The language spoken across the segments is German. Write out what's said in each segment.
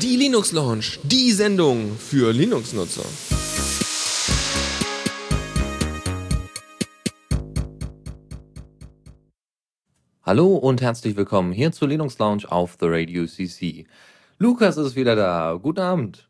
Die Linux Launch, die Sendung für Linux-Nutzer. Hallo und herzlich willkommen hier zur Linux Lounge auf The Radio CC. Lukas ist wieder da. Guten Abend.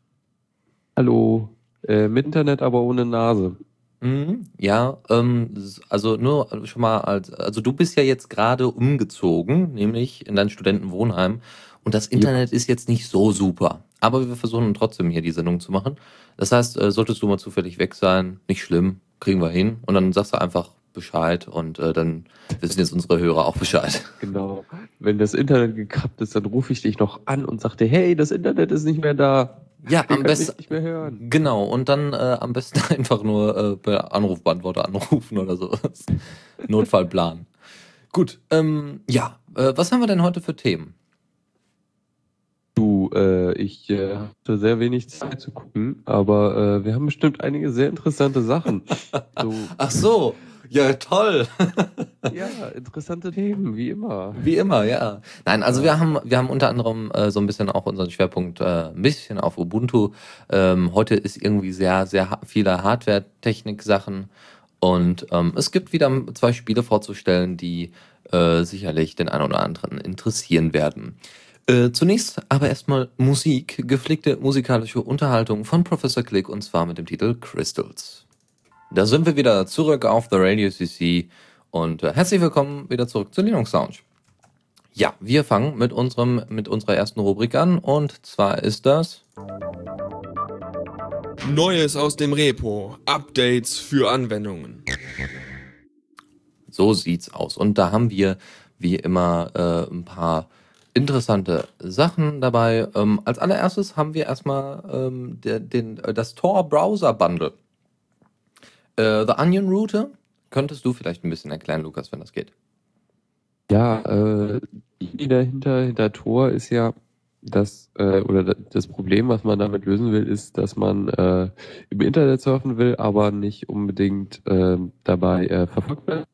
Hallo. Äh, mit Internet, aber ohne Nase. Mhm, ja, ähm, also nur schon mal als, also du bist ja jetzt gerade umgezogen, nämlich in dein Studentenwohnheim. Und das Internet ist jetzt nicht so super. Aber wir versuchen trotzdem hier die Sendung zu machen. Das heißt, äh, solltest du mal zufällig weg sein, nicht schlimm, kriegen wir hin. Und dann sagst du einfach Bescheid und äh, dann wissen jetzt unsere Hörer auch Bescheid. Genau. Wenn das Internet gekappt ist, dann rufe ich dich noch an und sagte, hey, das Internet ist nicht mehr da. Ja, am besten. nicht mehr hören. Genau, und dann äh, am besten einfach nur äh, Anrufbeantworter anrufen oder sowas. Notfallplan. Gut, ähm, ja, äh, was haben wir denn heute für Themen? Du, äh, ich äh, hatte sehr wenig Zeit zu gucken, aber äh, wir haben bestimmt einige sehr interessante Sachen. So, Ach so, ja toll. ja, interessante Themen, wie immer. Wie immer, ja. Nein, also wir haben, wir haben unter anderem äh, so ein bisschen auch unseren Schwerpunkt äh, ein bisschen auf Ubuntu. Ähm, heute ist irgendwie sehr, sehr viele Hardware-Technik-Sachen und ähm, es gibt wieder zwei Spiele vorzustellen, die äh, sicherlich den einen oder anderen interessieren werden. Äh, zunächst aber erstmal Musik, gepflegte musikalische Unterhaltung von Professor Click und zwar mit dem Titel Crystals. Da sind wir wieder zurück auf The Radio CC und äh, herzlich willkommen wieder zurück zur Linux Lounge. Ja, wir fangen mit unserem mit unserer ersten Rubrik an und zwar ist das Neues aus dem Repo, Updates für Anwendungen. so sieht's aus und da haben wir wie immer äh, ein paar interessante Sachen dabei. Ähm, als allererstes haben wir erstmal ähm, der, den äh, das Tor Browser Bundle. Äh, The Onion Router. Könntest du vielleicht ein bisschen erklären, Lukas, wenn das geht? Ja, äh, die dahinter, hinter Tor ist ja, dass, äh, oder da- das Problem, was man damit lösen will, ist, dass man äh, im Internet surfen will, aber nicht unbedingt äh, dabei äh, verfolgt wird.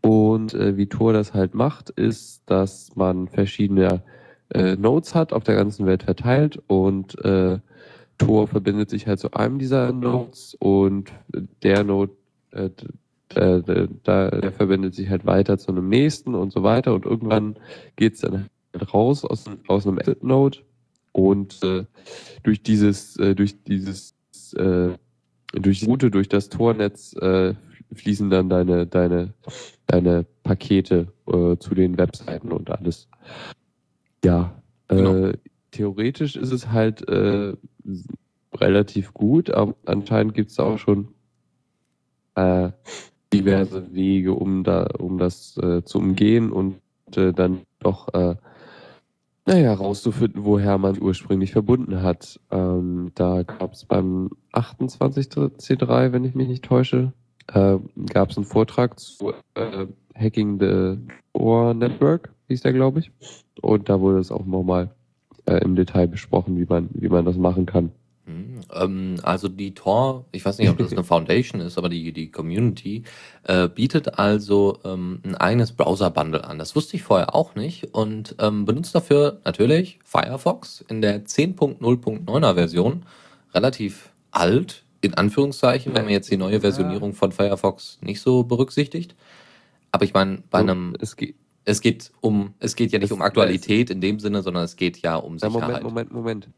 Und äh, wie Tor das halt macht, ist, dass man verschiedene äh, Nodes hat, auf der ganzen Welt verteilt und äh, Tor verbindet sich halt zu einem dieser Nodes und der Node, äh, d- äh, d- da, der verbindet sich halt weiter zu einem nächsten und so weiter und irgendwann geht's dann halt raus aus, aus einem Exit Node und äh, durch dieses, äh, durch dieses, äh, durch die Route, durch das Tornetz äh, fließen dann deine, deine, deine Pakete äh, zu den Webseiten und alles. Ja, Genau. Theoretisch ist es halt äh, relativ gut, aber anscheinend gibt es auch schon äh, diverse Wege, um da, um das äh, zu umgehen und äh, dann doch, äh, naja, rauszufinden, woher man ursprünglich verbunden hat. Ähm, da gab es beim 28C3, wenn ich mich nicht täusche, äh, gab es einen Vortrag zu äh, Hacking the Tor Network, hieß der, glaube ich. Und da wurde es auch nochmal äh, im Detail besprochen, wie man, wie man das machen kann. Hm, Ähm, also die Tor, ich weiß nicht, ob das eine Foundation ist, aber die, die Community äh, bietet also ähm, ein eigenes Browser-Bundle an. Das wusste ich vorher auch nicht und ähm, benutzt dafür natürlich Firefox in der 10.0.9er Version. Relativ alt, in Anführungszeichen, wenn man jetzt die neue Versionierung von Firefox nicht so berücksichtigt. Aber ich meine, bei einem, Es geht, es geht um, es geht ja nicht Es- um Aktualität in dem Sinne, sondern es geht ja um Sicherheit. Moment, Moment, Moment.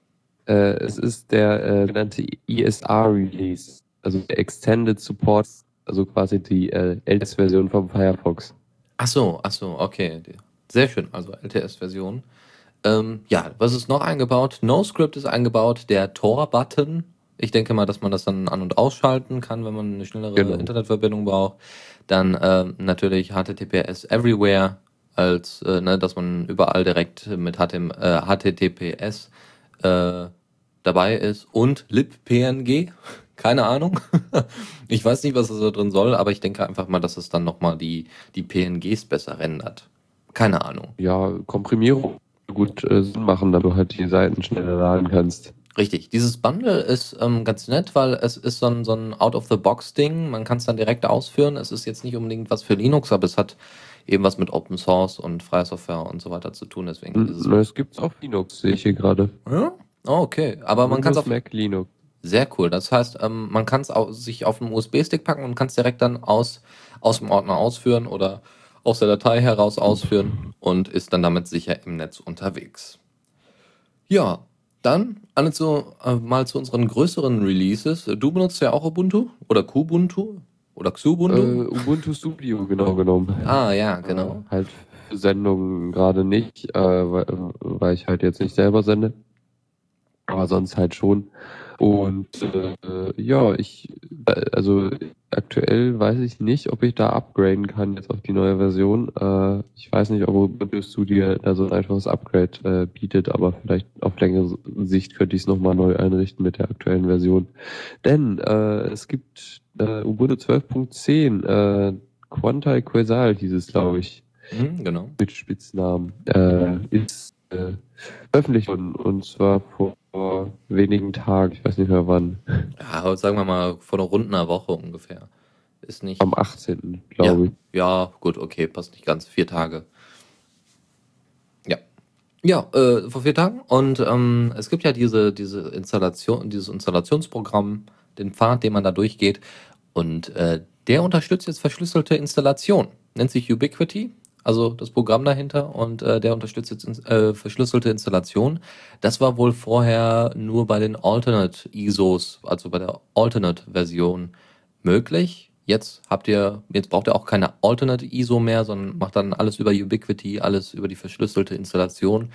Äh, es ist der äh, genannte ESR-Release, also Extended Support, also quasi die äh, LTS-Version vom Firefox. Ach so, ach so, okay. Sehr schön, also LTS-Version. Ähm, ja, was ist noch eingebaut? NoScript ist eingebaut, der Tor-Button. Ich denke mal, dass man das dann an- und ausschalten kann, wenn man eine schnellere Genau. Internetverbindung braucht. Dann ähm, natürlich HTTPS Everywhere, als äh, ne, dass man überall direkt mit HTM, äh, HTTPS äh, dabei ist und libpng. Keine Ahnung. ich weiß nicht, was das da drin soll, aber ich denke einfach mal, dass es dann nochmal die, die PNGs besser rendert. Keine Ahnung. Ja, Komprimierung gut äh, Sinn machen, da du halt die Seiten schneller laden kannst. Richtig. Dieses Bundle ist ähm, ganz nett, weil es ist so ein, so ein Out-of-the-Box-Ding. Man kann es dann direkt ausführen. Es ist jetzt nicht unbedingt was für Linux, aber es hat eben was mit Open Source und freier Software und so weiter zu tun. Deswegen ist es. Hm, Das gibt's auf Linux, sehe ich hier gerade. Ja? Oh, okay. Aber man kann es auf Mac, Linux. Sehr cool. Das heißt, ähm, man kann es sich auf einen USB-Stick packen und kann es direkt dann aus, aus dem Ordner ausführen oder aus der Datei heraus ausführen und ist dann damit sicher im Netz unterwegs. Ja, dann zu, äh, mal zu unseren größeren Releases. Du benutzt ja auch Ubuntu oder Kubuntu oder Xubuntu? Äh, Ubuntu Studio, genau genommen. ah, ja, genau. Äh, halt für Sendungen gerade nicht, äh, weil, weil ich halt jetzt nicht selber sende. Aber sonst halt schon. Und äh, ja, ich, äh, also aktuell weiß ich nicht, ob ich da upgraden kann jetzt auf die neue Version. Äh, ich weiß nicht, ob Ubuntu Studio da so ein einfaches Upgrade äh, bietet, aber vielleicht auf längere Sicht könnte ich es nochmal neu einrichten mit der aktuellen Version. Denn äh, es gibt äh, Ubuntu 12.10, äh, Quantai Quasal hieß es, glaube ich Mhm, genau. mit Spitznamen, äh, ist äh, veröffentlicht worden und zwar vor, vor wenigen Tagen, ich weiß nicht mehr wann, Ja, sagen wir mal vor einer rund einer Woche ungefähr. Ist nicht. am 18. glaube ich. Ja, gut, okay, passt nicht ganz. Vier Tage. Ja. Ja, äh, vor vier Tagen. Und ähm, es gibt ja diese, diese Installation, dieses Installationsprogramm, den Pfad, den man da durchgeht. Und äh, der unterstützt jetzt verschlüsselte Installation. Nennt sich Ubiquity, also das Programm dahinter. Und äh, der unterstützt jetzt äh, verschlüsselte Installation. Das war wohl vorher nur bei den Alternate ISOs, also bei der Alternate-Version möglich. Jetzt habt ihr, jetzt braucht ihr auch keine Alternate ISO mehr, sondern macht dann alles über Ubiquity, alles über die verschlüsselte Installation.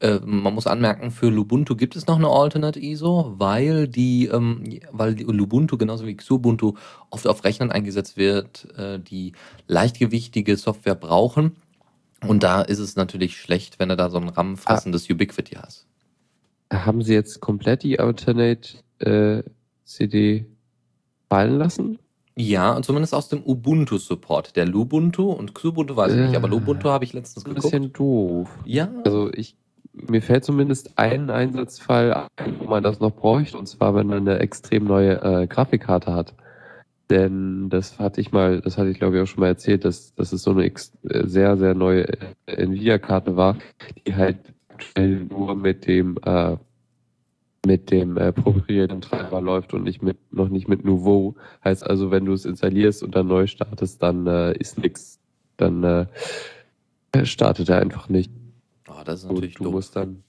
Äh, man muss anmerken, für Lubuntu gibt es noch eine Alternate ISO, weil die, ähm, weil die Lubuntu genauso wie Xubuntu oft auf Rechnern eingesetzt wird, äh, die leichtgewichtige Software brauchen. Und da ist es natürlich schlecht, wenn du da so ein RAM-fressendes Ubiquity hast. Haben sie jetzt komplett die Alternate äh, CD fallen lassen? Ja, und zumindest aus dem Ubuntu-Support. Der Lubuntu und Xubuntu weiß ich nicht, aber Äh, Lubuntu habe ich letztens Ein geguckt. bisschen doof. Ja, Also ich, mir fällt zumindest ein Einsatzfall ein, wo man das noch bräuchte, und zwar wenn man eine extrem neue äh, Grafikkarte hat. Denn das hatte ich mal, das hatte ich glaube ich auch schon mal erzählt, dass, dass es so eine äh, sehr, sehr neue äh, Nvidia-Karte war, die halt nur mit dem äh, mit dem äh, proprietären Treiber läuft und nicht mit noch nicht mit Nouveau. Heißt also, wenn du es installierst und dann neu startest, dann äh, ist nix. Dann äh, startet er einfach nicht. Oh, das ist Und natürlich du doof. musst dann,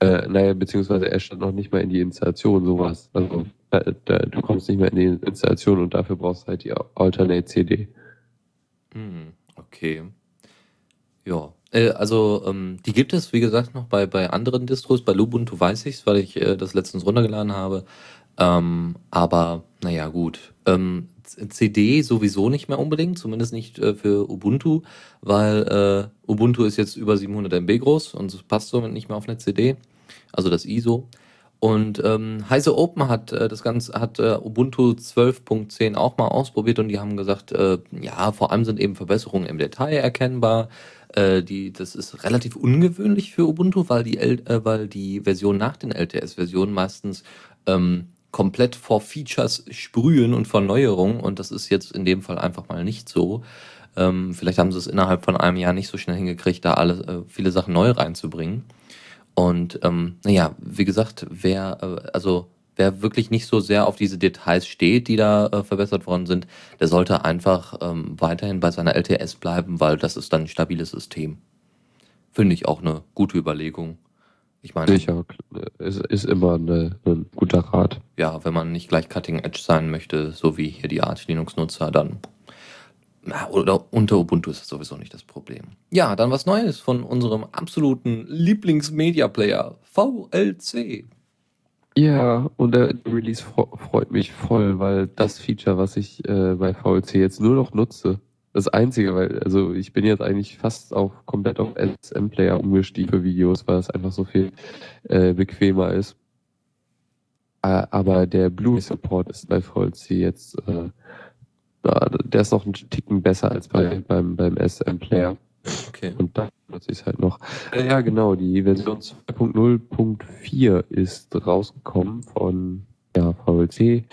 äh, naja, beziehungsweise er stand noch nicht mal in die Installation, sowas. Also da, da, du kommst nicht mehr in die Installation und dafür brauchst du halt die Alternate CD. Hm, okay. Ja, äh, also ähm, die gibt es, wie gesagt, noch bei, bei anderen Distros. Bei Lubuntu weiß ich es, weil ich äh, das letztens runtergeladen habe. Ähm, aber naja, gut. Ähm, CD sowieso nicht mehr unbedingt, zumindest nicht äh, für Ubuntu, weil äh, Ubuntu ist jetzt über 700 MB groß und passt somit nicht mehr auf eine CD, also das ISO. Und ähm, Heise Open hat äh, das Ganze, hat äh, Ubuntu 12.10 auch mal ausprobiert und die haben gesagt, äh, ja, vor allem sind eben Verbesserungen im Detail erkennbar. Äh, die, das ist relativ ungewöhnlich für Ubuntu, weil die, L äh, weil die Version nach den LTS-Versionen meistens ähm, komplett vor Features sprühen und vor Neuerungen und das ist jetzt in dem Fall einfach mal nicht so. Ähm, vielleicht haben sie es innerhalb von einem Jahr nicht so schnell hingekriegt, da alle äh, viele Sachen neu reinzubringen. Und ähm, naja, wie gesagt, wer äh, also wer wirklich nicht so sehr auf diese Details steht, die da äh, verbessert worden sind, der sollte einfach ähm, weiterhin bei seiner LTS bleiben, weil das ist dann ein stabiles System. Finde ich auch eine gute Überlegung. Ich meine, Sicher, es ist immer eine, ein guter Rat. ja, wenn man nicht gleich Cutting Edge sein möchte, so wie hier die Arch Linux-Nutzer, dann oder unter Ubuntu ist das sowieso nicht das Problem. Ja, dann was Neues von unserem absoluten Lieblings-Media-Player, VLC. Ja, und der Release freut mich voll, weil das Feature, was ich äh, bei VLC jetzt nur noch nutze, das einzige, weil, also ich bin jetzt eigentlich fast auch komplett auf SM-Player umgestiegen für Videos, weil es einfach so viel äh, bequemer ist. Äh, aber der Blu-ray-Support ist bei VLC jetzt, äh, na, der ist noch einen Ticken besser als bei, beim, beim SM-Player. Okay. Und da nutze ich es halt noch. Ja, genau, die Version 2.0.4 ist rausgekommen von ja, VLC.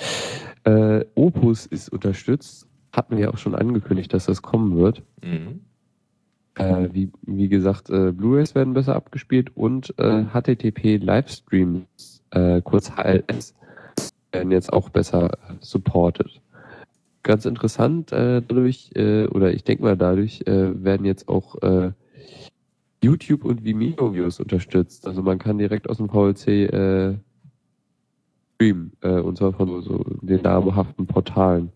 Äh, Opus ist unterstützt hatten wir auch schon angekündigt, dass das kommen wird. Mhm. Äh, wie, wie gesagt, äh, Blu-rays werden besser abgespielt und äh, HTTP Livestreams, äh, kurz HLS, werden jetzt auch besser äh, supported. Ganz interessant, äh, dadurch, oder ich denke mal dadurch, werden jetzt auch YouTube und Vimeo-Views unterstützt. Also man kann direkt aus dem VLC streamen, und zwar von so, so den namhaften Portalen.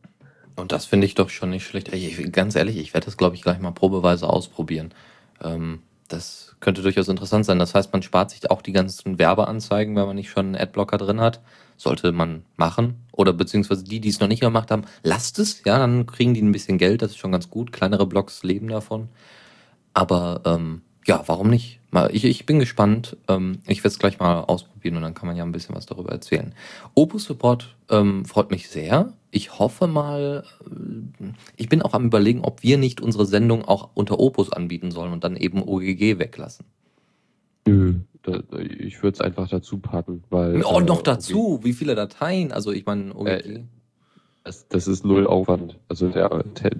Und das finde ich doch schon nicht schlecht. Ich, ganz ehrlich, ich werde das, glaube ich, gleich mal probeweise ausprobieren. Ähm, das könnte durchaus interessant sein. Das heißt, man spart sich auch die ganzen Werbeanzeigen, wenn man nicht schon einen Adblocker drin hat. Sollte man machen. Oder beziehungsweise die, die es noch nicht gemacht haben, lasst es. Ja, dann kriegen die ein bisschen Geld. Das ist schon ganz gut. Kleinere Blogs leben davon. Aber ähm, ja, warum nicht? Mal, ich, ich bin gespannt. Ähm, ich werde es gleich mal ausprobieren und dann kann man ja ein bisschen was darüber erzählen. Opus Support ähm, freut mich sehr. Ich hoffe mal, äh, ich bin auch am überlegen, ob wir nicht unsere Sendung auch unter Opus anbieten sollen und dann eben OGG weglassen. Nö, da, ich würde es einfach dazu packen, weil. Oh, äh, noch dazu, wie viele Dateien? Also ich meine, OGG. Äh, Das, das ist null Aufwand. Also der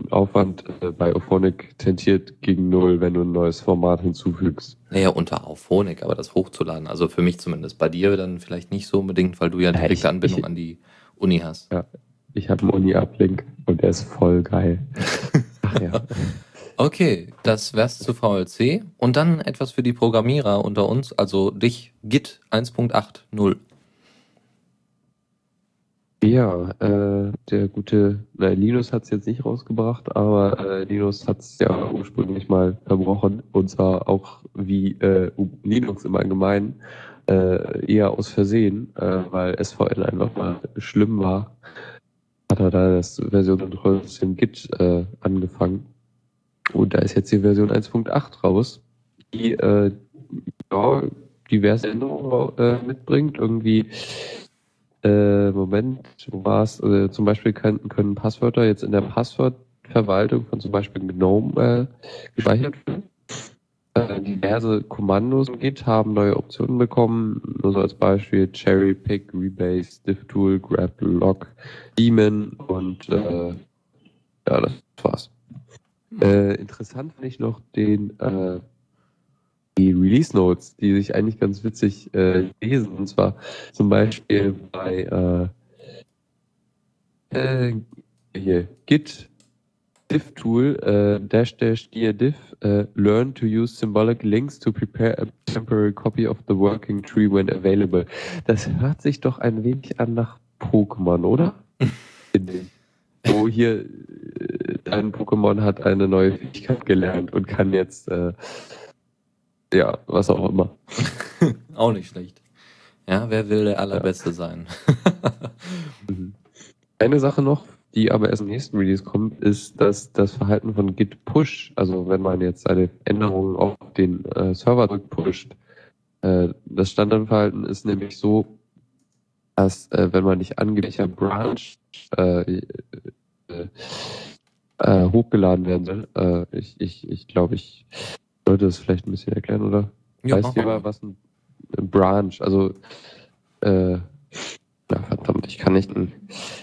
Aufwand äh, bei Auphonic tendiert gegen null, wenn du ein neues Format hinzufügst. Naja, unter Auphonic, aber das hochzuladen. Also für mich zumindest. Bei dir dann vielleicht nicht so unbedingt, weil du ja Ja, direkte Anbindung ich- an die Uni hast. Ich habe einen Uni-Uplink und der ist voll geil. Ach ja. Okay, das wär's zu VLC. Und dann etwas für die Programmierer unter uns, also dich, Git 1.8.0. Ja, äh, der gute, na, Linus hat es jetzt nicht rausgebracht, aber äh, Linus hat es ja ursprünglich mal verbrochen und zwar auch wie äh, Linux im Allgemeinen äh, eher aus Versehen, äh, weil SVN einfach mal schlimm war, hat er da das Versionskontrollsystem Git äh, angefangen und da ist jetzt die Version 1.8 raus, die äh, ja, diverse Änderungen äh, mitbringt, irgendwie äh, Moment, wo war es? Äh, zum Beispiel können, können Passwörter jetzt in der Passwortverwaltung von zum Beispiel GNOME äh, gespeichert werden. Äh, diverse Kommandos im Git haben neue Optionen bekommen. Nur so als Beispiel Cherry Pick, Rebase, DiffTool, Grab, Lock, Daemon und äh, ja, das war's. Äh, interessant finde ich noch den äh, die Release Notes, die sich eigentlich ganz witzig äh, lesen. Und zwar zum Beispiel bei äh, äh, hier, Git diff tool äh, dash dash dir diff äh, learn to use symbolic links to prepare a temporary copy of the working tree when available. Das hört sich doch ein wenig an nach Pokémon, oder? Wo hier äh, dein Pokémon hat eine neue Fähigkeit gelernt und kann jetzt äh, ja, was auch immer. Auch nicht schlecht. Ja, wer will der Allerbeste sein? Eine Sache noch, die aber erst im nächsten Release kommt, ist, dass das Verhalten von Git Push, also wenn man jetzt eine Änderung auf den äh, Server zurückpusht, äh, das Standardverhalten ist nämlich so, dass äh, wenn man nicht angeblicher Branch äh, äh, äh, hochgeladen werden soll, äh, ich ich, ich glaube, ich sollte das vielleicht ein bisschen erklären, oder? Ja, weißt du mal, was ein ein Branch, also äh, ja, verdammt, ich kann nicht.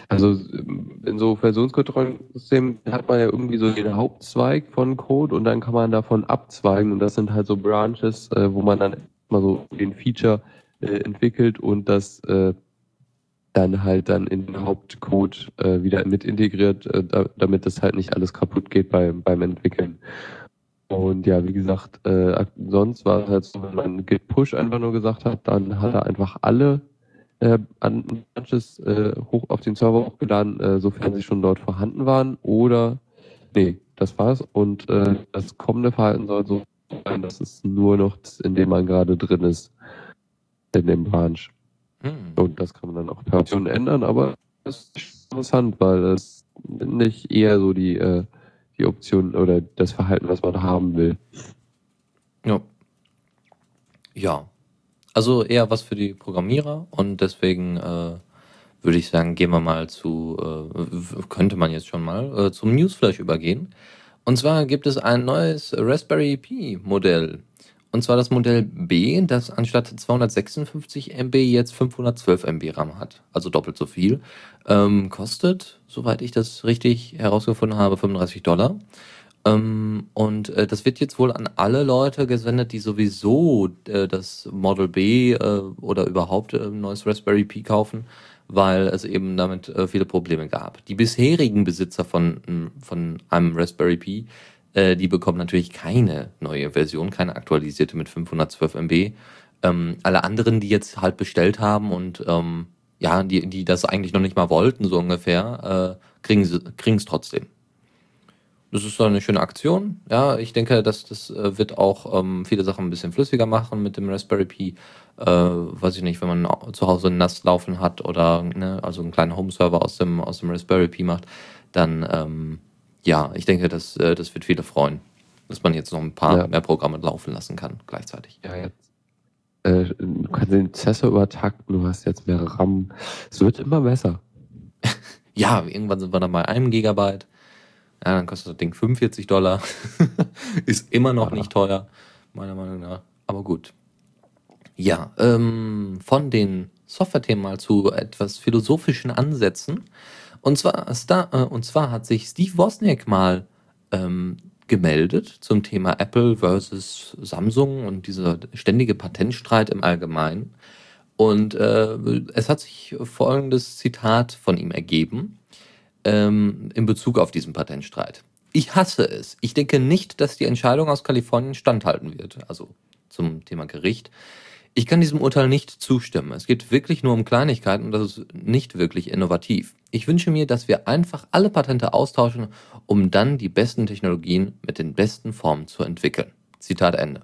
Also in so Versionskontrollsystemen hat man ja irgendwie so den Hauptzweig von Code und dann kann man davon abzweigen und das sind halt so Branches, äh, wo man dann mal so den Feature äh, entwickelt und das äh, dann halt dann in den Hauptcode wieder mit integriert, da, damit das halt nicht alles kaputt geht beim, beim Entwickeln. Und ja, wie gesagt, sonst war es halt so, wenn man Git Push einfach nur gesagt hat, dann hat er einfach alle äh, an Branches äh, hoch auf den Server hochgeladen, äh, sofern sie schon dort vorhanden waren. Oder nee, das war's. Und äh, das kommende Verhalten soll so sein, dass es nur noch in dem man gerade drin ist, in dem Branch. Hm. Und das kann man dann auch per Option ändern, aber das ist interessant, weil das nicht eher so die, äh, die Option oder das Verhalten, was man haben will. Ja. Ja. Also eher was für die Programmierer und deswegen äh, würde ich sagen, gehen wir mal zu, äh, könnte man jetzt schon mal, äh, zum Newsflash übergehen. Und zwar gibt es ein neues Raspberry Pi Modell. Und zwar das Modell B, das anstatt 256 MB jetzt 512 MB RAM hat. Also doppelt so viel. Ähm, kostet, soweit ich das richtig herausgefunden habe, 35 Dollar. Ähm, und äh, das wird jetzt wohl an alle Leute gesendet, die sowieso äh, das Model B äh, oder überhaupt äh, ein neues Raspberry Pi kaufen, weil es eben damit äh, viele Probleme gab. Die bisherigen Besitzer von, von einem Raspberry Pi äh, die bekommen natürlich keine neue Version, keine aktualisierte mit 512 MB. Ähm, alle anderen, die jetzt halt bestellt haben und ähm, ja, die, die das eigentlich noch nicht mal wollten, so ungefähr, äh, kriegen es trotzdem. Das ist eine schöne Aktion. Ja, ich denke, dass das äh, wird auch ähm, viele Sachen ein bisschen flüssiger machen mit dem Raspberry Pi. Äh, weiß ich nicht, wenn man zu Hause ein NAS laufen hat oder ne, also einen kleinen Home-Server aus dem, aus dem Raspberry Pi macht, dann ähm, ja, ich denke, das, äh, das wird viele freuen, dass man jetzt noch ein paar ja. mehr Programme laufen lassen kann gleichzeitig. Ja, jetzt. Äh, du kannst den Prozessor übertakten, du hast jetzt mehr RAM. Es wird immer besser. ja, irgendwann sind wir dann bei einem Gigabyte. Ja, dann kostet das Ding 45 Dollar. Ist immer noch ja. nicht teuer, meiner Meinung nach. Aber gut. Ja, ähm, von den Software-Themen mal zu etwas philosophischen Ansätzen. Und zwar, äh, und zwar hat sich Steve Wozniak mal ähm, gemeldet zum Thema Apple versus Samsung und dieser ständige Patentstreit im Allgemeinen. Und äh, es hat sich folgendes Zitat von ihm ergeben ähm, in Bezug auf diesen Patentstreit. Ich hasse es. Ich denke nicht, dass die Entscheidung aus Kalifornien standhalten wird. Also zum Thema Gericht. Ich kann diesem Urteil nicht zustimmen. Es geht wirklich nur um Kleinigkeiten und das ist nicht wirklich innovativ. Ich wünsche mir, dass wir einfach alle Patente austauschen, um dann die besten Technologien mit den besten Formen zu entwickeln. Zitat Ende.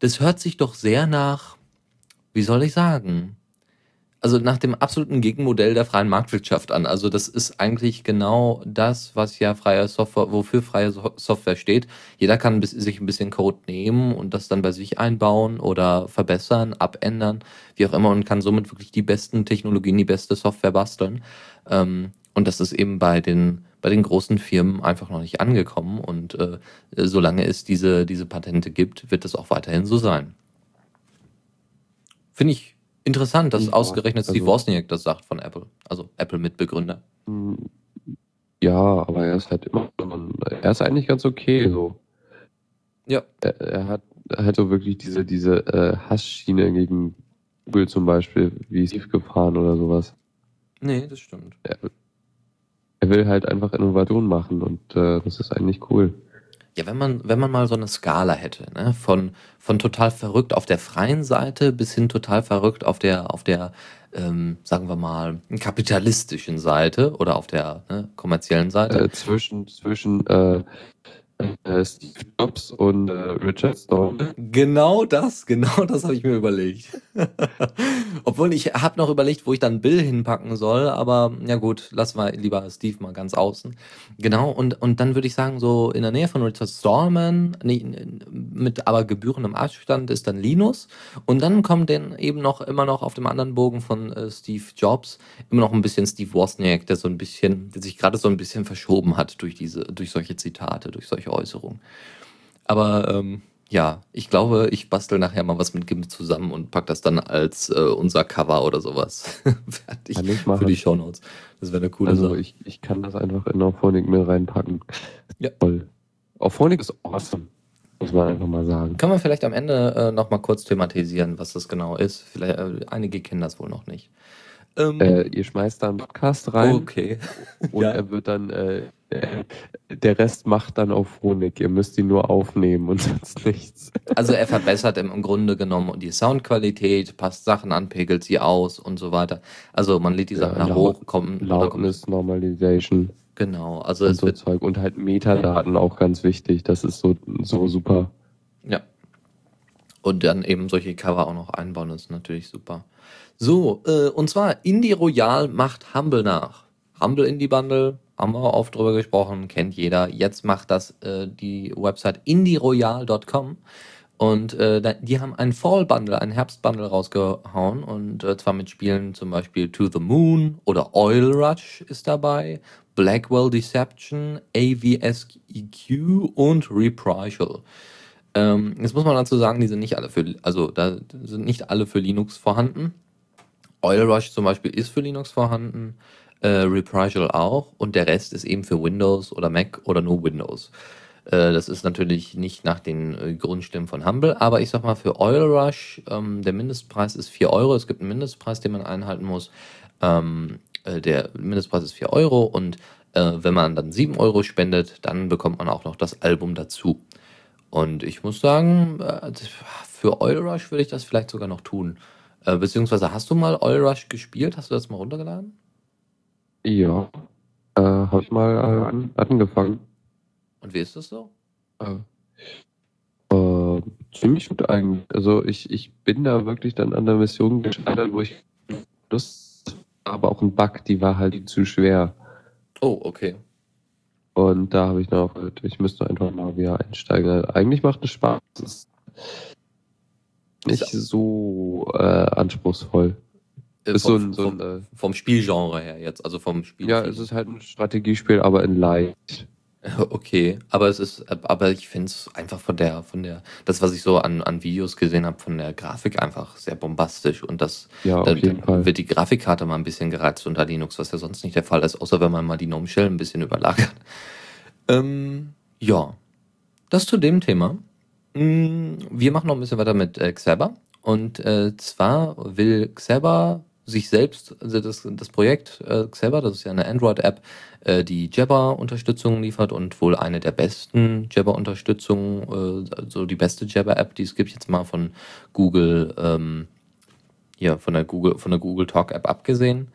Das hört sich doch sehr nach, wie soll ich sagen, also nach dem absoluten Gegenmodell der freien Marktwirtschaft an. Also das ist eigentlich genau das, was ja freie Software, wofür freie Software steht. Jeder kann sich ein bisschen Code nehmen und das dann bei sich einbauen oder verbessern, abändern, wie auch immer und kann somit wirklich die besten Technologien, die beste Software basteln. Ähm, und das ist eben bei den bei den großen Firmen einfach noch nicht angekommen und äh, solange es diese diese Patente gibt, wird das auch weiterhin so sein. Finde ich Interessant, dass ausgerechnet Steve also, Wozniak das sagt von Apple. Also Apple-Mitbegründer. Mm, ja, aber er ist halt immer, er ist eigentlich ganz okay so. Ja. Er, er hat halt so wirklich diese, diese äh, Hassschiene gegen Google zum Beispiel, wie Steve gefahren oder sowas. Nee, das stimmt. Er, er will halt einfach Innovation machen und äh, das ist eigentlich cool. Ja, wenn man, wenn man mal so eine Skala hätte, ne, von, von total verrückt auf der freien Seite bis hin total verrückt auf der, auf der, ähm, sagen wir mal, kapitalistischen Seite oder auf der ne, kommerziellen Seite. Äh, zwischen, zwischen äh, äh, Steve Jobs und äh, Richard Stallman. Genau das, genau das habe ich mir überlegt. Obwohl ich habe noch überlegt, wo ich dann Bill hinpacken soll, aber ja gut, lass mal lieber Steve mal ganz außen. Genau, und, und dann würde ich sagen, so in der Nähe von Richard Stallman, nee, mit aber gebührendem Abstand ist dann Linus. Und dann kommt dann eben noch immer noch auf dem anderen Bogen von äh, Steve Jobs immer noch ein bisschen Steve Wozniak, der so ein bisschen, der sich gerade so ein bisschen verschoben hat durch diese, durch solche Zitate, durch solche Äußerung. Aber ähm, ja, ich glaube, ich bastel nachher mal was mit Gimp zusammen und pack das dann als äh, unser Cover oder sowas fertig für die Shownotes. Das wäre eine coole also Sache. Ich, ich kann das einfach in Auphonic mit reinpacken. Ja. Toll. Auphonic ist awesome. Muss man einfach mal sagen. Kann man vielleicht am Ende äh, noch mal kurz thematisieren, was das genau ist? Vielleicht, äh, einige kennen das wohl noch nicht. Ähm, äh, ihr schmeißt da einen Podcast rein. Okay. Und ja. er wird dann, äh, der Rest macht dann auf Honig. Ihr müsst ihn nur aufnehmen und sonst nichts. Also er verbessert im Grunde genommen die Soundqualität, passt Sachen an, pegelt sie aus und so weiter. Also man lädt die Sachen ja, nach hoch, kommt. Loudness Normalization. Genau, also und es so wird Zeug und halt Metadaten auch ganz wichtig. Das ist so, so super. Ja. Und dann eben solche Cover auch noch einbauen, ist natürlich super. So, äh, und zwar Indie Royal macht Humble nach. Humble Indie Bundle, haben wir oft drüber gesprochen, kennt jeder. Jetzt macht das äh, die Website indieroyal.com. Und äh, die haben ein Fall Bundle, ein Herbst Bundle rausgehauen und äh, zwar mit Spielen zum Beispiel To the Moon oder Oil Rush ist dabei, Blackwell Deception, AVSEQ und Reprisal. Ähm, jetzt muss man dazu sagen, die sind nicht alle für, also da sind nicht alle für Linux vorhanden. Oil Rush zum Beispiel ist für Linux vorhanden, äh, Reprisal auch und der Rest ist eben für Windows oder Mac oder nur Windows. Äh, das ist natürlich nicht nach den äh, Grundstimmen von Humble, aber ich sag mal für Oil Rush, ähm, der Mindestpreis ist 4 Euro. Es gibt einen Mindestpreis, den man einhalten muss. Ähm, äh, der Mindestpreis ist 4 Euro und wenn man dann 7 Euro spendet, dann bekommt man auch noch das Album dazu. Und ich muss sagen, für Oil Rush würde ich das vielleicht sogar noch tun. Äh, beziehungsweise hast du mal Oil Rush gespielt? Hast du das mal runtergeladen? Ja, äh, habe ich mal äh, an, angefangen. Und wie ist das so? Äh, äh, ziemlich gut eigentlich. Also ich, ich bin da wirklich dann an der Mission gescheitert, wo ich das aber auch ein Bug, die war halt zu schwer. Oh, okay. Und da habe ich noch, ich müsste einfach mal wieder einsteigen. Eigentlich macht es Spaß. Es ist nicht so äh, anspruchsvoll. Äh, Ist vom, so ein- so vom, ein, äh, vom Spielgenre her jetzt, also vom Spiel. Ja, es ist halt ein Strategiespiel, aber in leicht. Okay, aber es ist, aber ich finde es einfach von der, von der, das, was ich so an, an Videos gesehen habe, von der Grafik einfach sehr bombastisch und das Ja, da, da wird die Grafikkarte mal ein bisschen gereizt unter Linux, was ja sonst nicht der Fall ist, außer wenn man mal die GNOME Shell ein bisschen überlagert. Ähm, ja, das zu dem Thema. Mm, Wir machen noch ein bisschen weiter mit äh, Xaba und äh, zwar will Xaba sich selbst, also das, das Projekt äh, Xaba, das ist ja eine Android-App, äh, die Jabber-Unterstützung liefert und wohl eine der besten Jabber-Unterstützungen, äh, also die beste Jabber-App, die es gibt, jetzt mal von Google, ähm, ja, von der Google, von der Google Talk App abgesehen,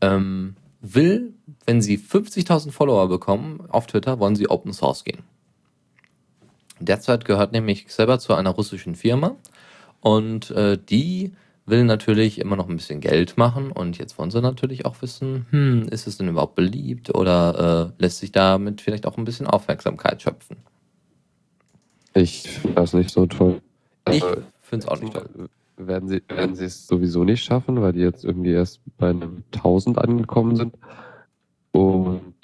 ähm, will, wenn sie 50.000 Follower bekommen auf Twitter, wollen sie Open Source gehen. Derzeit gehört nämlich selber zu einer russischen Firma und äh, die will natürlich immer noch ein bisschen Geld machen und jetzt wollen sie natürlich auch wissen, hm, ist es denn überhaupt beliebt oder äh, lässt sich damit vielleicht auch ein bisschen Aufmerksamkeit schöpfen? Ich finde das nicht so toll. Ich Also, finde es auch nicht toll. Werden sie, werden sie es sowieso nicht schaffen, weil die jetzt irgendwie erst bei einem 1000 angekommen sind. Und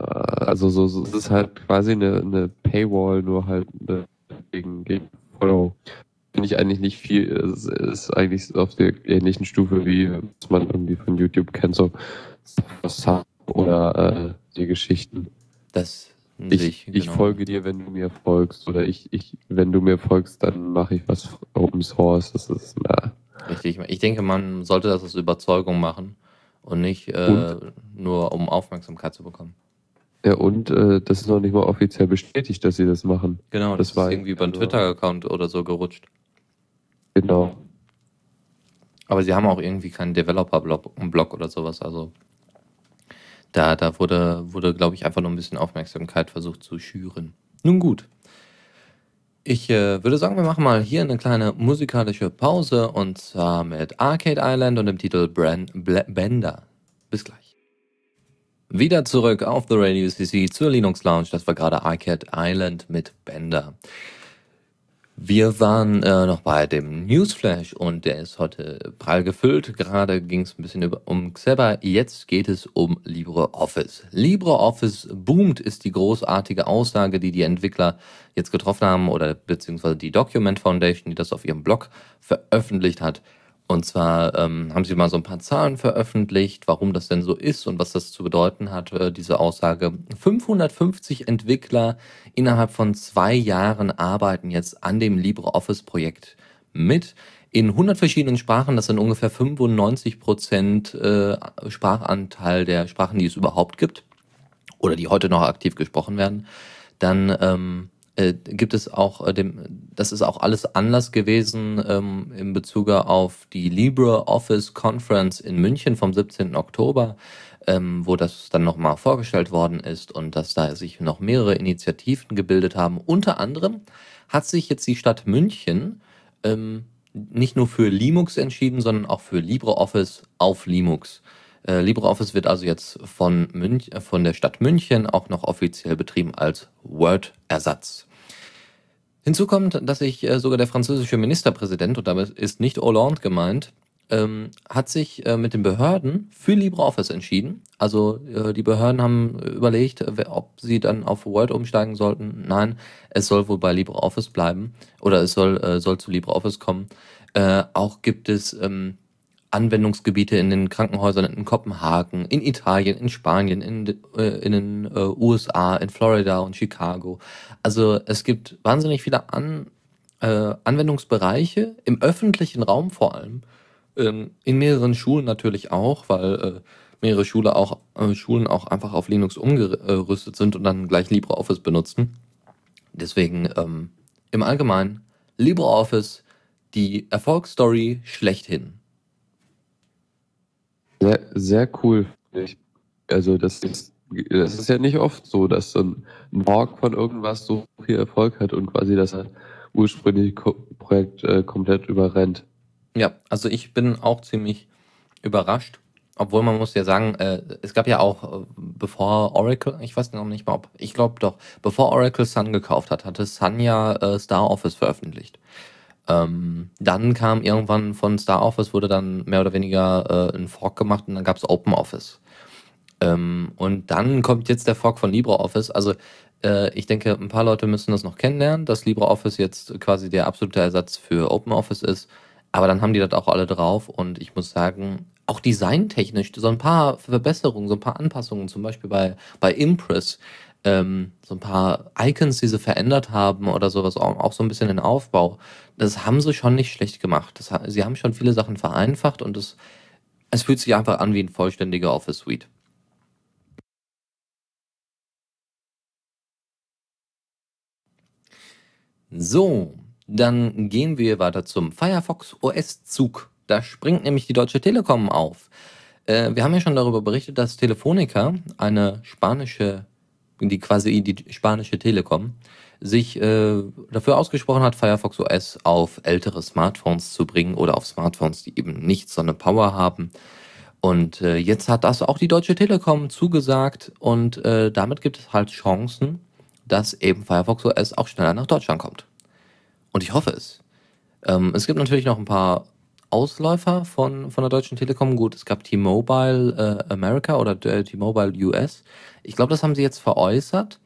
also so, so es ist halt quasi eine, eine Paywall, nur halt eine, gegen, gegen Follow. Finde ich eigentlich nicht viel. Es ist eigentlich auf der ähnlichen Stufe wie was man irgendwie von YouTube kennt, so Sub oder äh, die Geschichten. Das Ich, ich genau. folge dir, wenn du mir folgst. Oder ich, ich, wenn du mir folgst, dann mache ich was Open Source. Das ist, na, Richtig. Ich denke, man sollte das aus Überzeugung machen und nicht äh, Und- nur um Aufmerksamkeit zu bekommen. Ja, und äh, das ist noch nicht mal offiziell bestätigt, dass sie das machen. Genau, das, Das war ist irgendwie über einen also- Twitter-Account oder so gerutscht. Genau. Aber sie haben auch irgendwie keinen Developer-Blog Blog oder sowas. Also da, da wurde, wurde glaube ich, einfach nur ein bisschen Aufmerksamkeit versucht zu schüren. Nun gut. Ich äh, würde sagen, wir machen mal hier eine kleine musikalische Pause und zwar mit Arcade Island und dem Titel Brand Ble Bender. Bis gleich. Wieder zurück auf The Radio CC zur Linux Lounge. Das war gerade Arcade Island mit Bender. Wir waren äh, noch bei dem Newsflash und der ist heute prall gefüllt. Gerade ging es ein bisschen über, um Xeber. Jetzt geht es um LibreOffice. LibreOffice boomt ist die großartige Aussage, die die Entwickler jetzt getroffen haben oder beziehungsweise die Document Foundation, die das auf ihrem Blog veröffentlicht hat. Und zwar ähm, haben sie mal so ein paar Zahlen veröffentlicht, warum das denn so ist und was das zu bedeuten hat, äh, diese Aussage. 550 Entwickler innerhalb von zwei Jahren arbeiten jetzt an dem LibreOffice-Projekt mit. In 100 verschiedenen Sprachen, das sind ungefähr 95 Prozent äh, Sprachanteil der Sprachen, die es überhaupt gibt oder die heute noch aktiv gesprochen werden. Dann ähm, äh, gibt es auch äh, dem, das ist auch alles Anlass gewesen ähm, in Bezug auf die LibreOffice Conference in München vom 17. Oktober, ähm, wo das dann nochmal vorgestellt worden ist und dass da sich noch mehrere Initiativen gebildet haben. Unter anderem hat sich jetzt die Stadt München ähm, nicht nur für Linux entschieden, sondern auch für LibreOffice auf Linux. Äh, LibreOffice wird also jetzt von, Münch, von der Stadt München auch noch offiziell betrieben als Word-Ersatz. Hinzu kommt, dass sich äh, sogar der französische Ministerpräsident, und damit ist nicht Hollande gemeint, ähm, hat sich äh, mit den Behörden für LibreOffice entschieden. Also äh, die Behörden haben überlegt, ob sie dann auf Word umsteigen sollten. Nein, es soll wohl bei LibreOffice bleiben oder es soll, äh, soll zu LibreOffice kommen. Äh, auch gibt es ähm, Anwendungsgebiete in den Krankenhäusern in Kopenhagen, in Italien, in Spanien, in, äh, in den äh, USA, in Florida und Chicago. Also es gibt wahnsinnig viele An, äh, Anwendungsbereiche im öffentlichen Raum vor allem, ähm, in mehreren Schulen natürlich auch, weil äh, mehrere Schule auch, äh, Schulen auch einfach auf Linux umgerüstet sind und dann gleich LibreOffice benutzen. Deswegen ähm, im Allgemeinen LibreOffice die Erfolgsstory schlechthin. Sehr, sehr cool. Also das ist, das ist ja nicht oft so, dass so ein Morg von irgendwas so viel Erfolg hat und quasi das ursprüngliche Projekt äh, komplett überrennt. Ja, also ich bin auch ziemlich überrascht. Obwohl man muss ja sagen, äh, es gab ja auch, äh, bevor Oracle, ich weiß noch nicht mal ob, ich glaube doch, bevor Oracle Sun gekauft hat, hatte Sun ja äh, Star Office veröffentlicht. Ähm, dann kam irgendwann von Star Office, wurde dann mehr oder weniger äh, ein Fork gemacht und dann gab es Open Office. Ähm, und dann kommt jetzt der Fork von LibreOffice. Also äh, ich denke, ein paar Leute müssen das noch kennenlernen, dass LibreOffice jetzt quasi der absolute Ersatz für Open Office ist. Aber dann haben die das auch alle drauf und ich muss sagen, auch designtechnisch so ein paar Verbesserungen, so ein paar Anpassungen, zum Beispiel bei, bei Impress, ähm, so ein paar Icons, die sie verändert haben oder sowas, auch, auch so ein bisschen den Aufbau, das haben sie schon nicht schlecht gemacht. Das, sie haben schon viele Sachen vereinfacht und es, es fühlt sich einfach an wie ein vollständiger Office Suite. So, dann gehen wir weiter zum Firefox OS Zug. Da springt nämlich die Deutsche Telekom auf. Äh, wir haben ja schon darüber berichtet, dass Telefonica, eine spanische, die quasi die spanische Telekom, sich äh, dafür ausgesprochen hat, Firefox OS auf ältere Smartphones zu bringen oder auf Smartphones, die eben nicht so eine Power haben. Und äh, jetzt hat das auch die Deutsche Telekom zugesagt und äh, damit gibt es halt Chancen, dass eben Firefox OS auch schneller nach Deutschland kommt. Und ich hoffe es. Ähm, es gibt natürlich noch ein paar Ausläufer von, von der Deutschen Telekom. Gut, es gab T-Mobile äh, America oder äh, T-Mobile US. Ich glaube, das haben sie jetzt veräußert.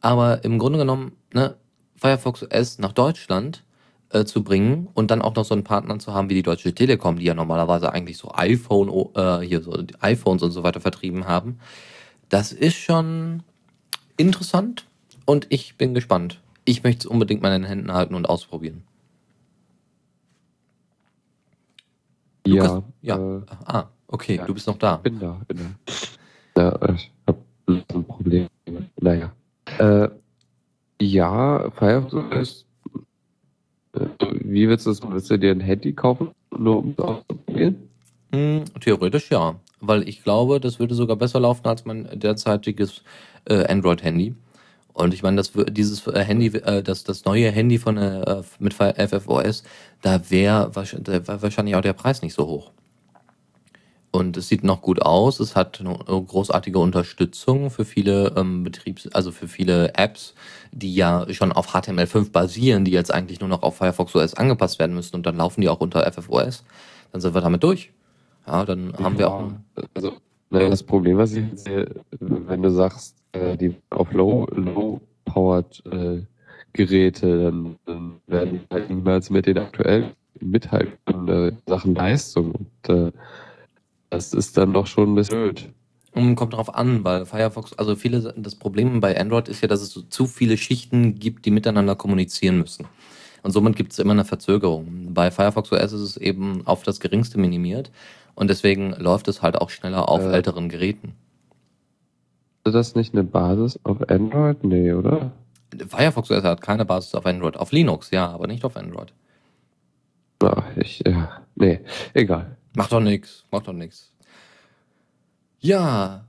Aber im Grunde genommen, ne, Firefox OS nach Deutschland äh, zu bringen und dann auch noch so einen Partner zu haben wie die Deutsche Telekom, die ja normalerweise eigentlich so iPhone, äh, hier so iPhones und so weiter vertrieben haben. Das ist schon interessant und ich bin gespannt. Ich möchte es unbedingt mal in den Händen halten und ausprobieren. Ja. ja. Äh, ah, okay, ja, du bist noch da. Bin da, bin da. Ja, ich habe ein Problem. Naja. Äh, ja, Firefox ist. Äh, wie willst du das? Willst du dir ein Handy kaufen, nur um es auszuprobieren? Hm, theoretisch ja. Weil ich glaube, das würde sogar besser laufen als mein derzeitiges äh, Android-Handy. Und ich meine, das, dieses äh, Handy, äh, das, das neue Handy von äh, mit FFOS, da wäre wahrscheinlich auch der Preis nicht so hoch. Und es sieht noch gut aus. Es hat eine großartige Unterstützung für viele ähm, Betriebs-, also für viele Apps, die ja schon auf HTML5 basieren, die jetzt eigentlich nur noch auf Firefox OS angepasst werden müssen und dann laufen die auch unter FFOS. Dann sind wir damit durch. Ja, dann haben ja, wir auch. Also, naja, das Problem, was ich sehe, wenn du sagst, äh, die auf Low, Low Powered äh, Geräte, dann, dann, werden die halt niemals mit den aktuellen mithalten äh, Sachen Leistung. Und äh, das ist dann doch schon ein bisschen blöd. Kommt darauf an, weil Firefox, also viele, das Problem bei Android ist ja, dass es so zu viele Schichten gibt, die miteinander kommunizieren müssen. Und somit gibt es immer eine Verzögerung. Bei Firefox OS ist es eben auf das Geringste minimiert und deswegen läuft es halt auch schneller auf äh, älteren Geräten. Das nicht eine Basis auf Android? Nee, oder? Firefox OS hat keine Basis auf Android. Auf Linux, ja, aber nicht auf Android. Ach, ich, ja, nee, egal. Macht doch nix, macht doch nix. Ja,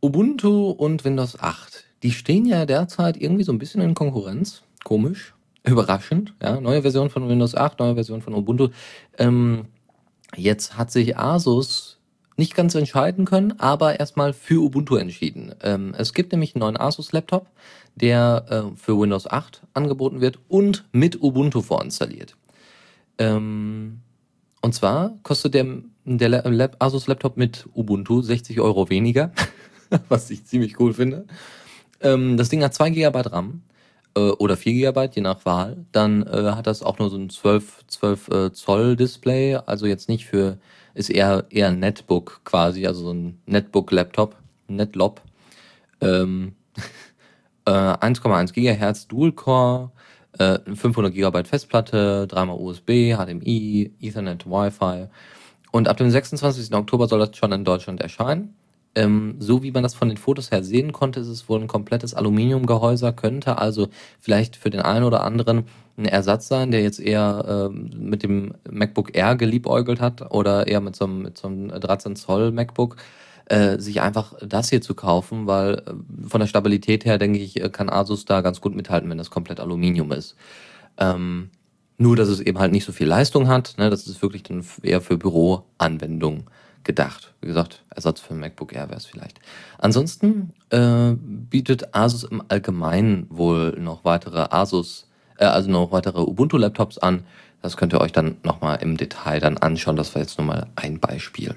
Ubuntu und Windows 8, die stehen ja derzeit irgendwie so ein bisschen in Konkurrenz. Komisch, überraschend, ja. Neue Version von Windows 8, neue Version von Ubuntu. Ähm, jetzt hat sich Asus nicht ganz entscheiden können, aber erstmal für Ubuntu entschieden. Ähm, es gibt nämlich einen neuen Asus-Laptop, der äh, für Windows 8 angeboten wird und mit Ubuntu vorinstalliert. Ähm, Und zwar kostet der, der Lab, Asus Laptop mit Ubuntu 60 Euro weniger, was ich ziemlich cool finde. Ähm, das Ding hat 2 GB RAM äh, oder 4 GB, je nach Wahl. Dann äh, hat das auch nur so ein 12, 12 äh, Zoll Display, also jetzt nicht für, ist eher, eher ein Netbook quasi, also so ein Netbook-Laptop, Netlob. Ähm, äh, 1,1 GHz Dual-Core, äh, 500 GB Festplatte, dreimal USB, HDMI, Ethernet, Wi-Fi. Und ab dem 26. Oktober soll das schon in Deutschland erscheinen. Ähm, so wie man das von den Fotos her sehen konnte, ist es wohl ein komplettes Aluminiumgehäuse, könnte also vielleicht für den einen oder anderen ein Ersatz sein, der jetzt eher äh, mit dem MacBook Air geliebäugelt hat oder eher mit so einem, mit so einem 13 Zoll MacBook, äh, sich einfach das hier zu kaufen, weil äh, von der Stabilität her, denke ich, kann Asus da ganz gut mithalten, wenn das komplett Aluminium ist. Ähm, nur, dass es eben halt nicht so viel Leistung hat, ne, das ist wirklich dann eher für Büroanwendungen gedacht. Wie gesagt, Ersatz für MacBook Air wäre es vielleicht. Ansonsten äh, bietet Asus im Allgemeinen wohl noch weitere Asus, äh, also noch weitere Ubuntu-Laptops an. Das könnt ihr euch dann nochmal im Detail dann anschauen. Das war jetzt nur mal ein Beispiel.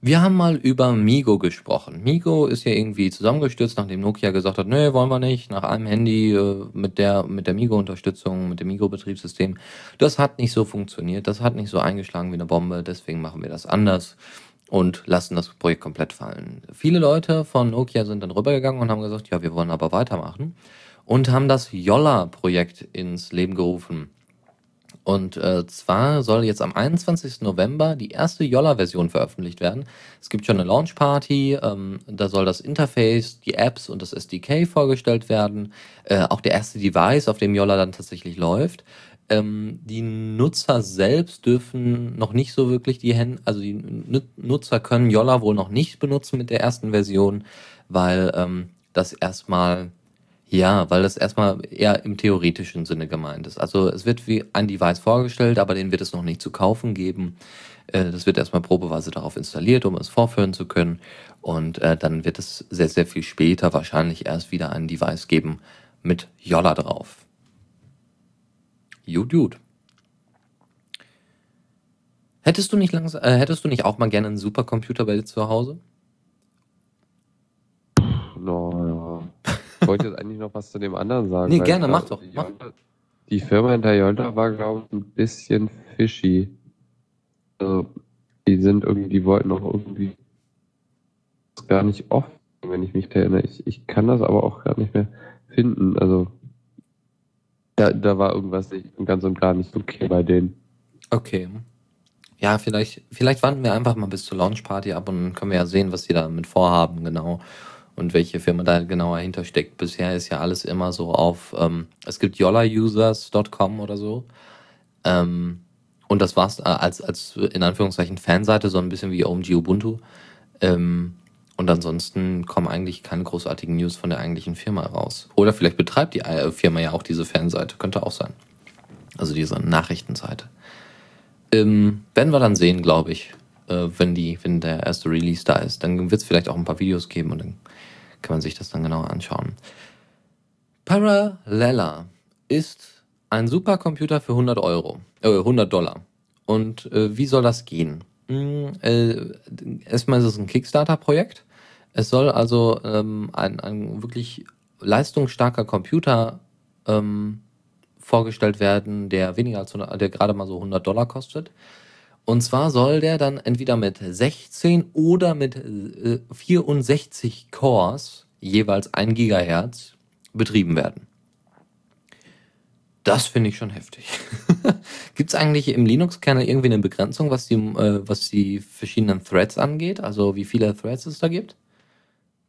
Wir haben mal über Migo gesprochen. Migo ist ja irgendwie zusammengestürzt, nachdem Nokia gesagt hat, nee, wollen wir nicht, nach einem Handy äh, mit der, mit der Migo-Unterstützung, mit dem Migo-Betriebssystem. Das hat nicht so funktioniert, das hat nicht so eingeschlagen wie eine Bombe, deswegen machen wir das anders und lassen das Projekt komplett fallen. Viele Leute von Nokia sind dann rübergegangen und haben gesagt, ja, wir wollen aber weitermachen und haben das Yolla-Projekt ins Leben gerufen. Und äh, zwar soll jetzt am 21. November die erste Yolla-Version veröffentlicht werden. Es gibt schon eine Launch-Party, ähm, da soll das Interface, die Apps und das SDK vorgestellt werden. Äh, auch der erste Device, auf dem Yolla dann tatsächlich läuft. Ähm, die Nutzer selbst dürfen noch nicht so wirklich die Hände, also die Nutzer können Yolla wohl noch nicht benutzen mit der ersten Version, weil ähm, das erstmal ja, weil das erstmal eher im theoretischen Sinne gemeint ist. Also es wird wie ein Device vorgestellt, aber den wird es noch nicht zu kaufen geben. Äh, das wird erstmal probeweise darauf installiert, um es vorführen zu können. Und äh, dann wird es sehr, sehr viel später wahrscheinlich erst wieder ein Device geben mit Yolla drauf. Gut, gut. Hättest du nicht langs äh, hättest du nicht auch mal gerne einen Supercomputer bei dir zu Hause? Ich wollte jetzt eigentlich noch was zu dem anderen sagen. Nee, gerne, mach doch. Die, Mach. die Firma hinter Yolda war, glaube ich, ein bisschen fishy. Also, die sind irgendwie, die wollten auch irgendwie gar nicht offen, wenn ich mich erinnere. Ich, ich kann das aber auch gar nicht mehr finden. Also, da, da war irgendwas nicht ganz und gar nicht okay bei denen. Okay. Ja, vielleicht, vielleicht warten wir einfach mal bis zur Launchparty ab und dann können wir ja sehen, was sie damit vorhaben, genau. Und welche Firma da genauer dahinter steckt. Bisher ist ja alles immer so auf, ähm, es gibt yollausers.com oder so. Ähm, und das war's äh, als, als in Anführungszeichen Fanseite, so ein bisschen wie OMG Ubuntu. Ähm, und ansonsten kommen eigentlich keine großartigen News von der eigentlichen Firma raus. Oder vielleicht betreibt die äh, Firma ja auch diese Fanseite. Könnte auch sein. Also diese Nachrichtenseite. Ähm, werden wir dann sehen, glaube ich, äh, wenn, die, wenn der erste Release da ist. Dann wird es vielleicht auch ein paar Videos geben und dann kann man sich das dann genauer anschauen. Parallella ist ein Supercomputer für 100 Euro, äh, 100 Dollar. Und äh, wie soll das gehen? Hm, äh, erstmal ist es ein Kickstarter-Projekt. Es soll also ähm, ein, ein wirklich leistungsstarker Computer ähm, vorgestellt werden, der weniger als 100, der gerade mal so 100 Dollar kostet. Und zwar soll der dann entweder mit 16 oder mit äh, 64 Cores, jeweils 1 Gigahertz, betrieben werden. Das finde ich schon heftig. Gibt es eigentlich im Linux-Kernel irgendwie eine Begrenzung, was die, äh, was die verschiedenen Threads angeht? Also wie viele Threads es da gibt?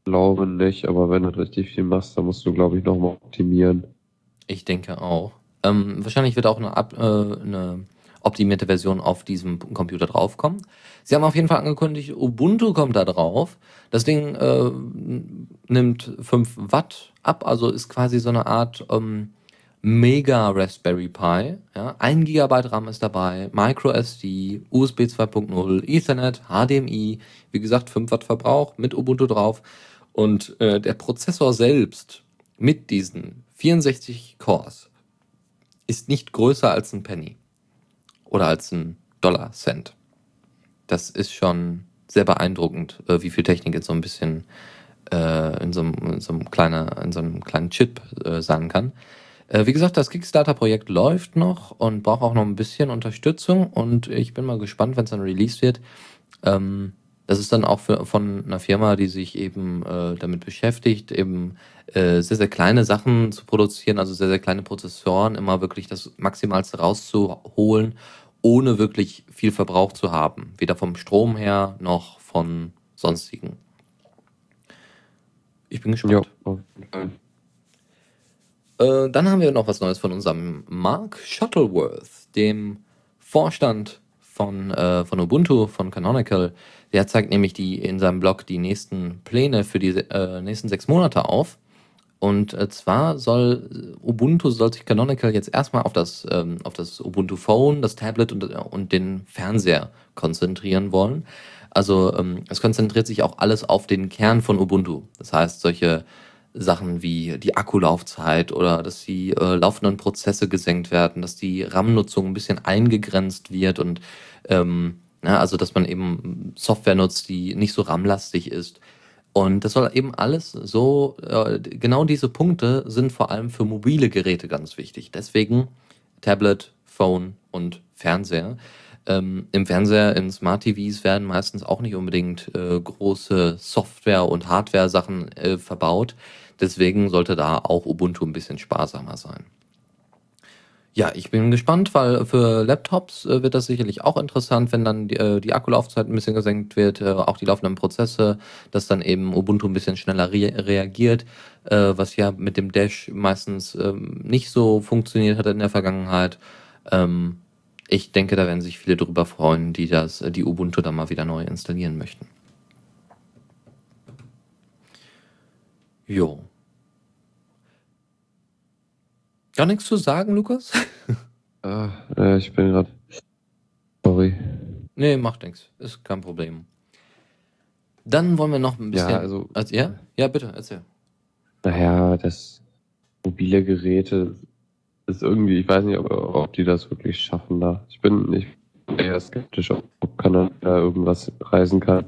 Glaube nicht, aber wenn du richtig viel machst, dann musst du, glaube ich, nochmal optimieren. Ich denke auch. Ähm, wahrscheinlich wird auch eine, Ab äh, eine optimierte Version auf diesem Computer draufkommen. Sie haben auf jeden Fall angekündigt, Ubuntu kommt da drauf. Das Ding äh, nimmt 5 Watt ab, also ist quasi so eine Art ähm, Mega Raspberry Pi. Ja? 1 GB RAM ist dabei, Micro SD, USB 2.0, Ethernet, HDMI, wie gesagt 5 Watt Verbrauch mit Ubuntu drauf. Und äh, der Prozessor selbst mit diesen 64 Cores ist nicht größer als ein Penny. Oder als ein Dollar-Cent. Das ist schon sehr beeindruckend, äh, wie viel Technik jetzt so ein bisschen äh, in, so einem, in, so einem kleiner, in so einem kleinen Chip äh, sein kann. Wie gesagt, das Kickstarter-Projekt läuft noch und braucht auch noch ein bisschen Unterstützung und ich bin mal gespannt, wenn es dann released wird. Ähm, das ist dann auch für, von einer Firma, die sich eben damit beschäftigt, eben sehr, sehr kleine Sachen zu produzieren, also sehr, sehr kleine Prozessoren, immer wirklich das Maximalste rauszuholen, ohne wirklich viel Verbrauch zu haben. Weder vom Strom her noch von sonstigen. Ich bin gespannt. Ja, äh, dann haben wir noch was Neues von unserem Mark Shuttleworth, dem Vorstand von, äh, von Ubuntu, von Canonical. Der zeigt nämlich die in seinem Blog die nächsten Pläne für die äh, nächsten sechs Monate auf. Und äh, zwar soll Ubuntu, soll sich Canonical jetzt erstmal auf das, ähm, auf das Ubuntu Phone, das Tablet und, und den Fernseher konzentrieren wollen. Also ähm, es konzentriert sich auch alles auf den Kern von Ubuntu. Das heißt, solche Sachen wie die Akkulaufzeit oder dass die äh, laufenden Prozesse gesenkt werden, dass die RAM-Nutzung ein bisschen eingegrenzt wird und ähm, ja, also dass man eben Software nutzt, die nicht so RAM-lastig ist. Und das soll eben alles so, äh, genau diese Punkte sind vor allem für mobile Geräte ganz wichtig. Deswegen Tablet, Phone und Fernseher. Ähm, Im Fernseher, in Smart TVs werden meistens auch nicht unbedingt äh, große Software- und Hardware-Sachen äh, verbaut. Deswegen sollte da auch Ubuntu ein bisschen sparsamer sein. Ja, ich bin gespannt, weil für Laptops äh, wird das sicherlich auch interessant, wenn dann die, äh, die Akkulaufzeit ein bisschen gesenkt wird, äh, auch die laufenden Prozesse, dass dann eben Ubuntu ein bisschen schneller re reagiert, äh, was ja mit dem Dash meistens ähm, nicht so funktioniert hat in der Vergangenheit. Ähm, ich denke, da werden sich viele drüber freuen, die das, die Ubuntu dann mal wieder neu installieren möchten. Jo. Gar nichts zu sagen, Lukas? ah, äh, ich bin gerade. Sorry. Nee, macht nichts. Ist kein Problem. Dann wollen wir noch ein bisschen. Ja, also. also ja? ja, bitte, erzähl. Naja, das mobile Geräte ist irgendwie, ich weiß nicht, ob, ob die das wirklich schaffen da. Ich bin nicht eher skeptisch, ob Kanada irgendwas reisen kann.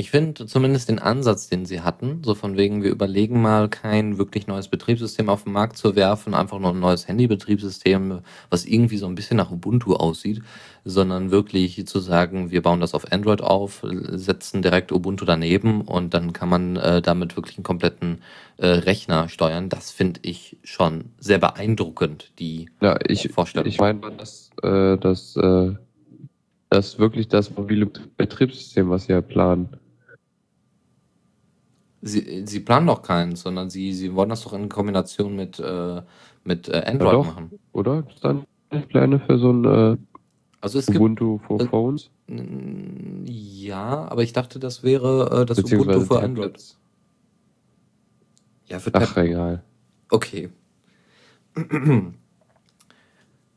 Ich finde zumindest den Ansatz, den sie hatten, so von wegen, wir überlegen mal, kein wirklich neues Betriebssystem auf den Markt zu werfen, einfach nur ein neues Handybetriebssystem, was irgendwie so ein bisschen nach Ubuntu aussieht, sondern wirklich zu sagen, wir bauen das auf Android auf, setzen direkt Ubuntu daneben und dann kann man äh, damit wirklich einen kompletten äh, Rechner steuern. Das finde ich schon sehr beeindruckend, die ja, ich, Vorstellung. Ich meine, dass, äh, dass äh, das wirklich das mobile Betriebssystem, was sie ja planen. Sie, sie planen doch keinen, sondern sie, sie wollen das doch in Kombination mit, äh, mit äh, Android ja doch, machen. Oder? Ist dann Pläne für so ein äh, also es Ubuntu for gibt, Phones? Ja, aber ich dachte, das wäre äh, das Ubuntu für Android. Ja, für Ach, egal. Okay.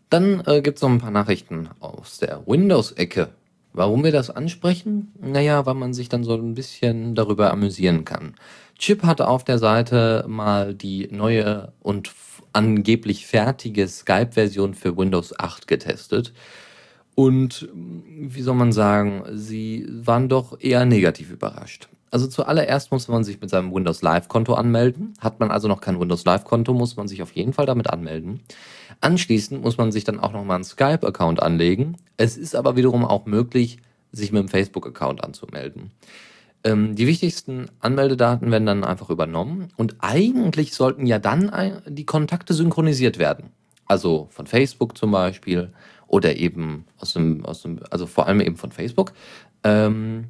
Dann äh, gibt es noch ein paar Nachrichten aus der Windows-Ecke. Warum wir das ansprechen? Naja, weil man sich dann so ein bisschen darüber amüsieren kann. Chip hatte auf der Seite mal die neue und angeblich fertige Skype-Version für Windows 8 getestet. Und wie soll man sagen, sie waren doch eher negativ überrascht. Also zuallererst muss man sich mit seinem Windows Live-Konto anmelden. Hat man also noch kein Windows Live-Konto, muss man sich auf jeden Fall damit anmelden. Anschließend muss man sich dann auch nochmal einen Skype-Account anlegen. Es ist aber wiederum auch möglich, sich mit einem Facebook-Account anzumelden. Ähm, die wichtigsten Anmeldedaten werden dann einfach übernommen und eigentlich sollten ja dann die Kontakte synchronisiert werden. Also von Facebook zum Beispiel oder eben aus dem, aus dem also vor allem eben von Facebook. Ähm,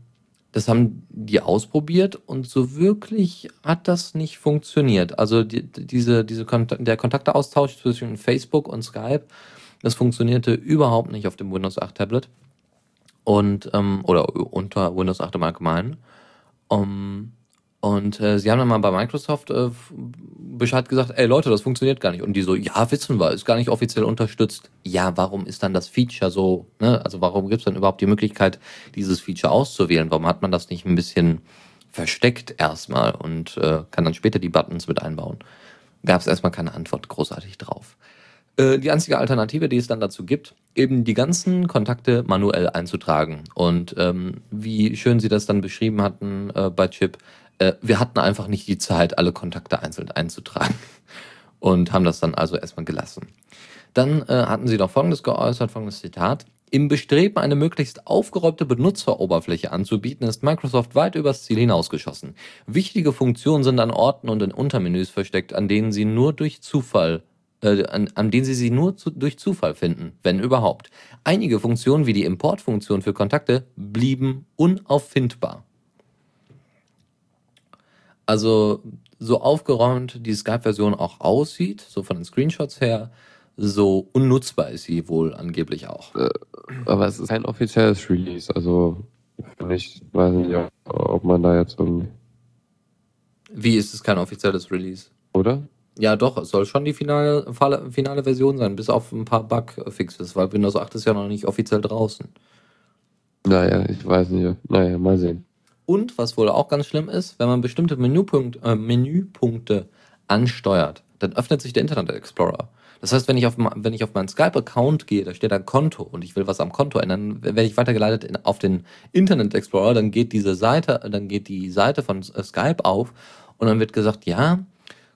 das haben die ausprobiert und so wirklich hat das nicht funktioniert. Also die, diese, diese Kontakt, der Kontakteaustausch zwischen Facebook und Skype, das funktionierte überhaupt nicht auf dem Windows 8 Tablet und ähm, oder unter Windows 8 im Allgemeinen. Um, und äh, sie haben dann mal bei Microsoft äh, Bescheid gesagt, ey Leute, das funktioniert gar nicht. Und die so, ja, wissen wir, ist gar nicht offiziell unterstützt. Ja, warum ist dann das Feature so, ne? Also warum gibt es dann überhaupt die Möglichkeit, dieses Feature auszuwählen? Warum hat man das nicht ein bisschen versteckt erstmal und äh, kann dann später die Buttons mit einbauen? Gab es erstmal keine Antwort großartig drauf. Äh, die einzige Alternative, die es dann dazu gibt, eben die ganzen Kontakte manuell einzutragen. Und ähm, wie schön Sie das dann beschrieben hatten äh, bei Chip, äh, wir hatten einfach nicht die Zeit, alle Kontakte einzeln einzutragen und haben das dann also erstmal gelassen. Dann äh, hatten Sie noch Folgendes geäußert, folgendes Zitat. Im Bestreben, eine möglichst aufgeräumte Benutzeroberfläche anzubieten, ist Microsoft weit übers Ziel hinausgeschossen. Wichtige Funktionen sind an Orten und in Untermenüs versteckt, an denen Sie nur durch Zufall äh, an, an denen Sie sie nur zu, durch Zufall finden, wenn überhaupt. Einige Funktionen wie die Importfunktion für Kontakte blieben unauffindbar. Also so aufgeräumt die Skype-Version auch aussieht, so von den Screenshots her, so unnutzbar ist sie wohl angeblich auch. Äh, aber es ist kein offizielles Release, also ich weiß nicht, ob man da jetzt irgendwie. Wie ist es kein offizielles Release? Oder? Ja, doch, es soll schon die finale, finale Version sein, bis auf ein paar Bugfixes, weil Windows 8 ist ja noch nicht offiziell draußen. Naja, ich weiß nicht. Naja, mal sehen. Und was wohl auch ganz schlimm ist, wenn man bestimmte Menüpunkt, äh, Menüpunkte ansteuert, dann öffnet sich der Internet Explorer. Das heißt, wenn ich auf, wenn ich auf meinen Skype-Account gehe, da steht ein Konto und ich will was am Konto ändern, werde ich weitergeleitet in, auf den Internet Explorer, dann geht diese Seite, dann geht die Seite von äh, Skype auf und dann wird gesagt, ja,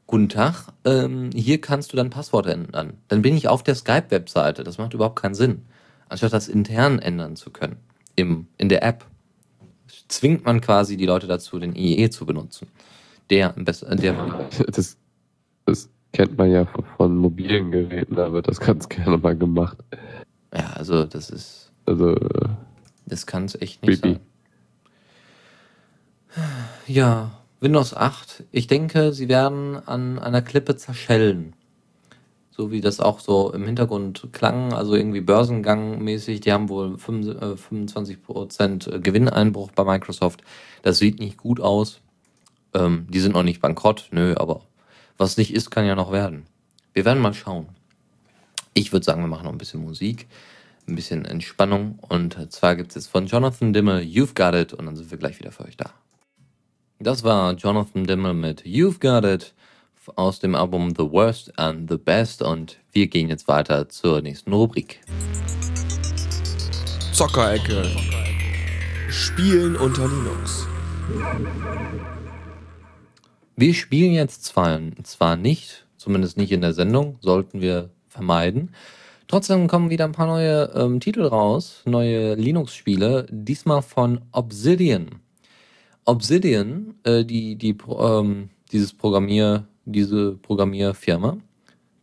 guten Tag, ähm, hier kannst du dein Passwort ändern. Dann bin ich auf der Skype-Webseite. Das macht überhaupt keinen Sinn. Anstatt das intern ändern zu können, im, in der App, zwingt man quasi die Leute dazu, den IE zu benutzen. Der, der das, das kennt man ja von, von mobilen Geräten, da wird das ganz gerne mal gemacht. Ja, also das ist. Also. Äh, das kann es echt nicht creepy. sein. Ja, Windows 8. Ich denke, sie werden an einer Klippe zerschellen. So wie das auch so im Hintergrund klang, also irgendwie Börsengangmäßig. Die haben wohl 25% äh, Gewinneinbruch bei Microsoft. Das sieht nicht gut aus. Ähm, die sind noch nicht bankrott, nö, aber was nicht ist, kann ja noch werden. Wir werden mal schauen. Ich würde sagen, wir machen noch ein bisschen Musik, ein bisschen Entspannung. Und zwar gibt es jetzt von Jonathan Dimmel You've Got It und dann sind wir gleich wieder für euch da. Das war Jonathan Dimmel mit You've Got It aus dem Album The Worst and the Best und wir gehen jetzt weiter zur nächsten Rubrik. Zockerecke. Spielen unter Linux. Wir spielen jetzt zwar, zwar nicht, zumindest nicht in der Sendung, sollten wir vermeiden. Trotzdem kommen wieder ein paar neue ähm, Titel raus, neue Linux-Spiele, diesmal von Obsidian. Obsidian, äh, die, die, ähm, dieses Programmier, diese Programmierfirma,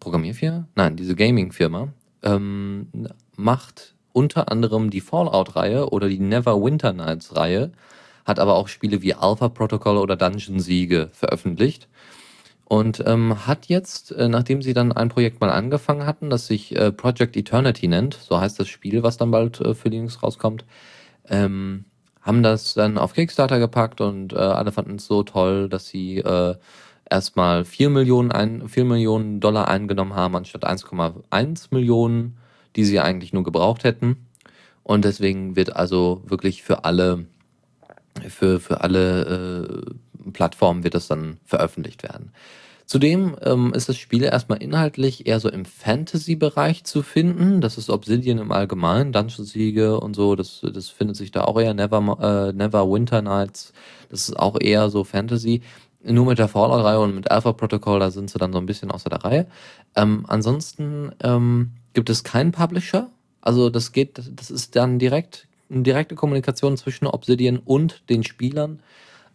Programmierfirma? Nein, diese Gaming-Firma, ähm, macht unter anderem die Fallout-Reihe oder die Neverwinter Nights-Reihe hat aber auch Spiele wie Alpha Protocol oder Dungeon Siege veröffentlicht. Und ähm, hat jetzt, äh, nachdem sie dann ein Projekt mal angefangen hatten, das sich äh, Project Eternity nennt, so heißt das Spiel, was dann bald äh, für Linux rauskommt, ähm, haben das dann auf Kickstarter gepackt und äh, alle fanden es so toll, dass sie äh, erstmal 4 Millionen, ein, 4 Millionen Dollar eingenommen haben, anstatt 1,1 Millionen, die sie eigentlich nur gebraucht hätten. Und deswegen wird also wirklich für alle für, für alle äh, Plattformen wird das dann veröffentlicht werden. Zudem ähm, ist das Spiel erstmal inhaltlich eher so im Fantasy-Bereich zu finden. Das ist Obsidian im Allgemeinen, Dungeon-Siege und so. Das, das findet sich da auch eher. Never, äh, Never Winter Nights. Das ist auch eher so Fantasy. Nur mit der Fallout-Reihe und mit Alpha Protocol, da sind sie dann so ein bisschen außer der Reihe. Ähm, ansonsten ähm, gibt es keinen Publisher. Also das geht, das ist dann direkt eine direkte Kommunikation zwischen Obsidian und den Spielern.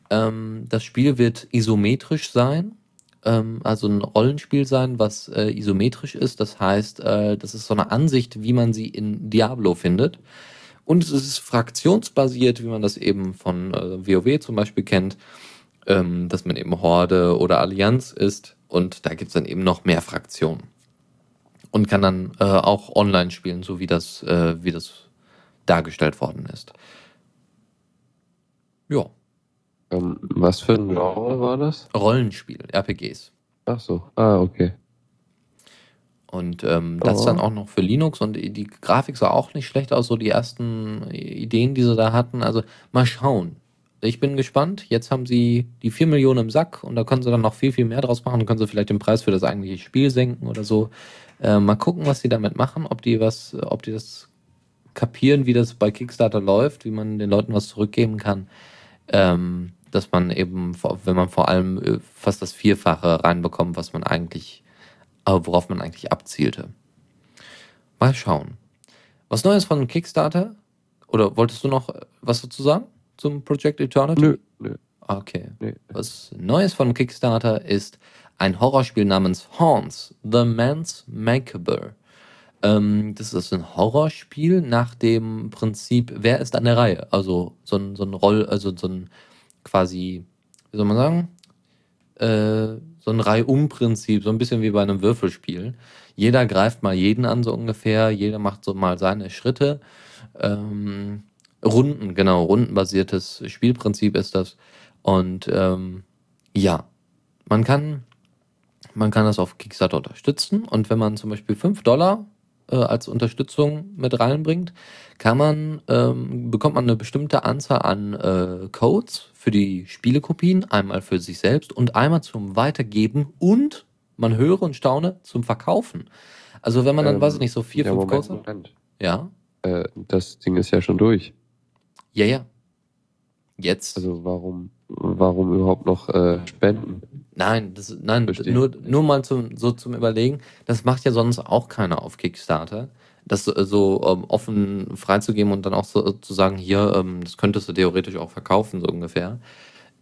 Ähm, das Spiel wird isometrisch sein, ähm, also ein Rollenspiel sein, was äh, isometrisch ist. Das heißt, äh, das ist so eine Ansicht, wie man sie in Diablo findet. Und es ist fraktionsbasiert, wie man das eben von äh, WoW zum Beispiel kennt, ähm, dass man eben Horde oder Allianz ist. Und da gibt es dann eben noch mehr Fraktionen. Und kann dann äh, auch online spielen, so wie das, äh, wie das dargestellt worden ist. Ja. Ähm, was für ein Genre war das? Rollenspiel, RPGs. Ach so, ah, okay. Und ähm, das oh. dann auch noch für Linux und die Grafik sah auch nicht schlecht aus, so die ersten Ideen, die sie da hatten. Also mal schauen. Ich bin gespannt. Jetzt haben sie die 4 Millionen im Sack und da können sie dann noch viel, viel mehr draus machen. Dann können sie vielleicht den Preis für das eigentliche Spiel senken oder so. Äh, mal gucken, was sie damit machen, ob die was, ob die das kapieren, wie das bei Kickstarter läuft, wie man den Leuten was zurückgeben kann. Ähm, dass man eben, wenn man vor allem äh, fast das Vierfache reinbekommt, was man eigentlich, äh, worauf man eigentlich abzielte. Mal schauen. Was Neues von Kickstarter? Oder wolltest du noch was dazu sagen? Zum Project Eternity? Nö, nö. Ah, Okay. Nee. Was Neues von Kickstarter ist ein Horrorspiel namens Haunts, The Man's Makeable. Ähm, das ist ein Horrorspiel nach dem Prinzip, wer ist an der Reihe? Also so ein, so ein Roll, also so ein quasi, wie soll man sagen? Äh, so ein Reihum-Prinzip, so ein bisschen wie bei einem Würfelspiel. Jeder greift mal jeden an, so ungefähr. Jeder macht so mal seine Schritte. Ähm, Runden, genau, rundenbasiertes Spielprinzip ist das. Und ähm, ja, man kann, man kann das auf Kickstarter unterstützen. Und wenn man zum Beispiel 5 Dollar äh, als Unterstützung mit reinbringt, kann man, ähm, bekommt man eine bestimmte Anzahl an äh, Codes für die Spielekopien, einmal für sich selbst und einmal zum Weitergeben und man höre und staune zum Verkaufen. Also wenn man dann, Ähm, weiß ich nicht, so vier, ja, fünf Moment, Codes hat. Moment. Ja, Äh, das Ding ist ja schon durch. Ja, ja. Jetzt. Also warum, warum überhaupt noch äh, spenden? Nein, das, nein, nur, nur mal zum, so zum Überlegen. Das macht ja sonst auch keiner auf Kickstarter. Das äh, so ähm, offen freizugeben und dann auch so zu sagen, hier, ähm, das könntest du theoretisch auch verkaufen, so ungefähr.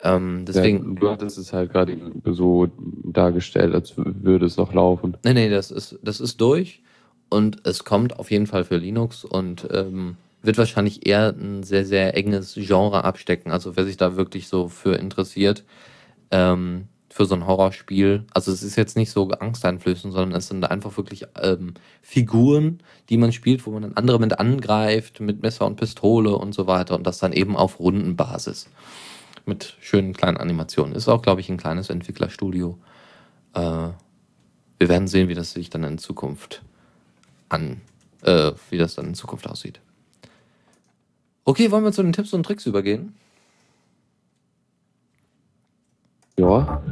Ähm, deswegen, Ja, du hattest es halt gerade so dargestellt, als würde es noch laufen. nee, nee, das ist, das ist durch und es kommt auf jeden Fall für Linux und ähm, wird wahrscheinlich eher ein sehr, sehr enges Genre abstecken. Also wer sich da wirklich so für interessiert, ähm, für so ein Horrorspiel. Also es ist jetzt nicht so angsteinflößend, sondern es sind einfach wirklich ähm, Figuren, die man spielt, wo man dann andere mit angreift, mit Messer und Pistole und so weiter und das dann eben auf Rundenbasis. Mit schönen kleinen Animationen. Ist auch, glaube ich, ein kleines Entwicklerstudio. Äh, wir werden sehen, wie das sich dann in Zukunft an, äh, wie das dann in Zukunft aussieht. Okay, wollen wir zu den Tipps und Tricks übergehen? Ja,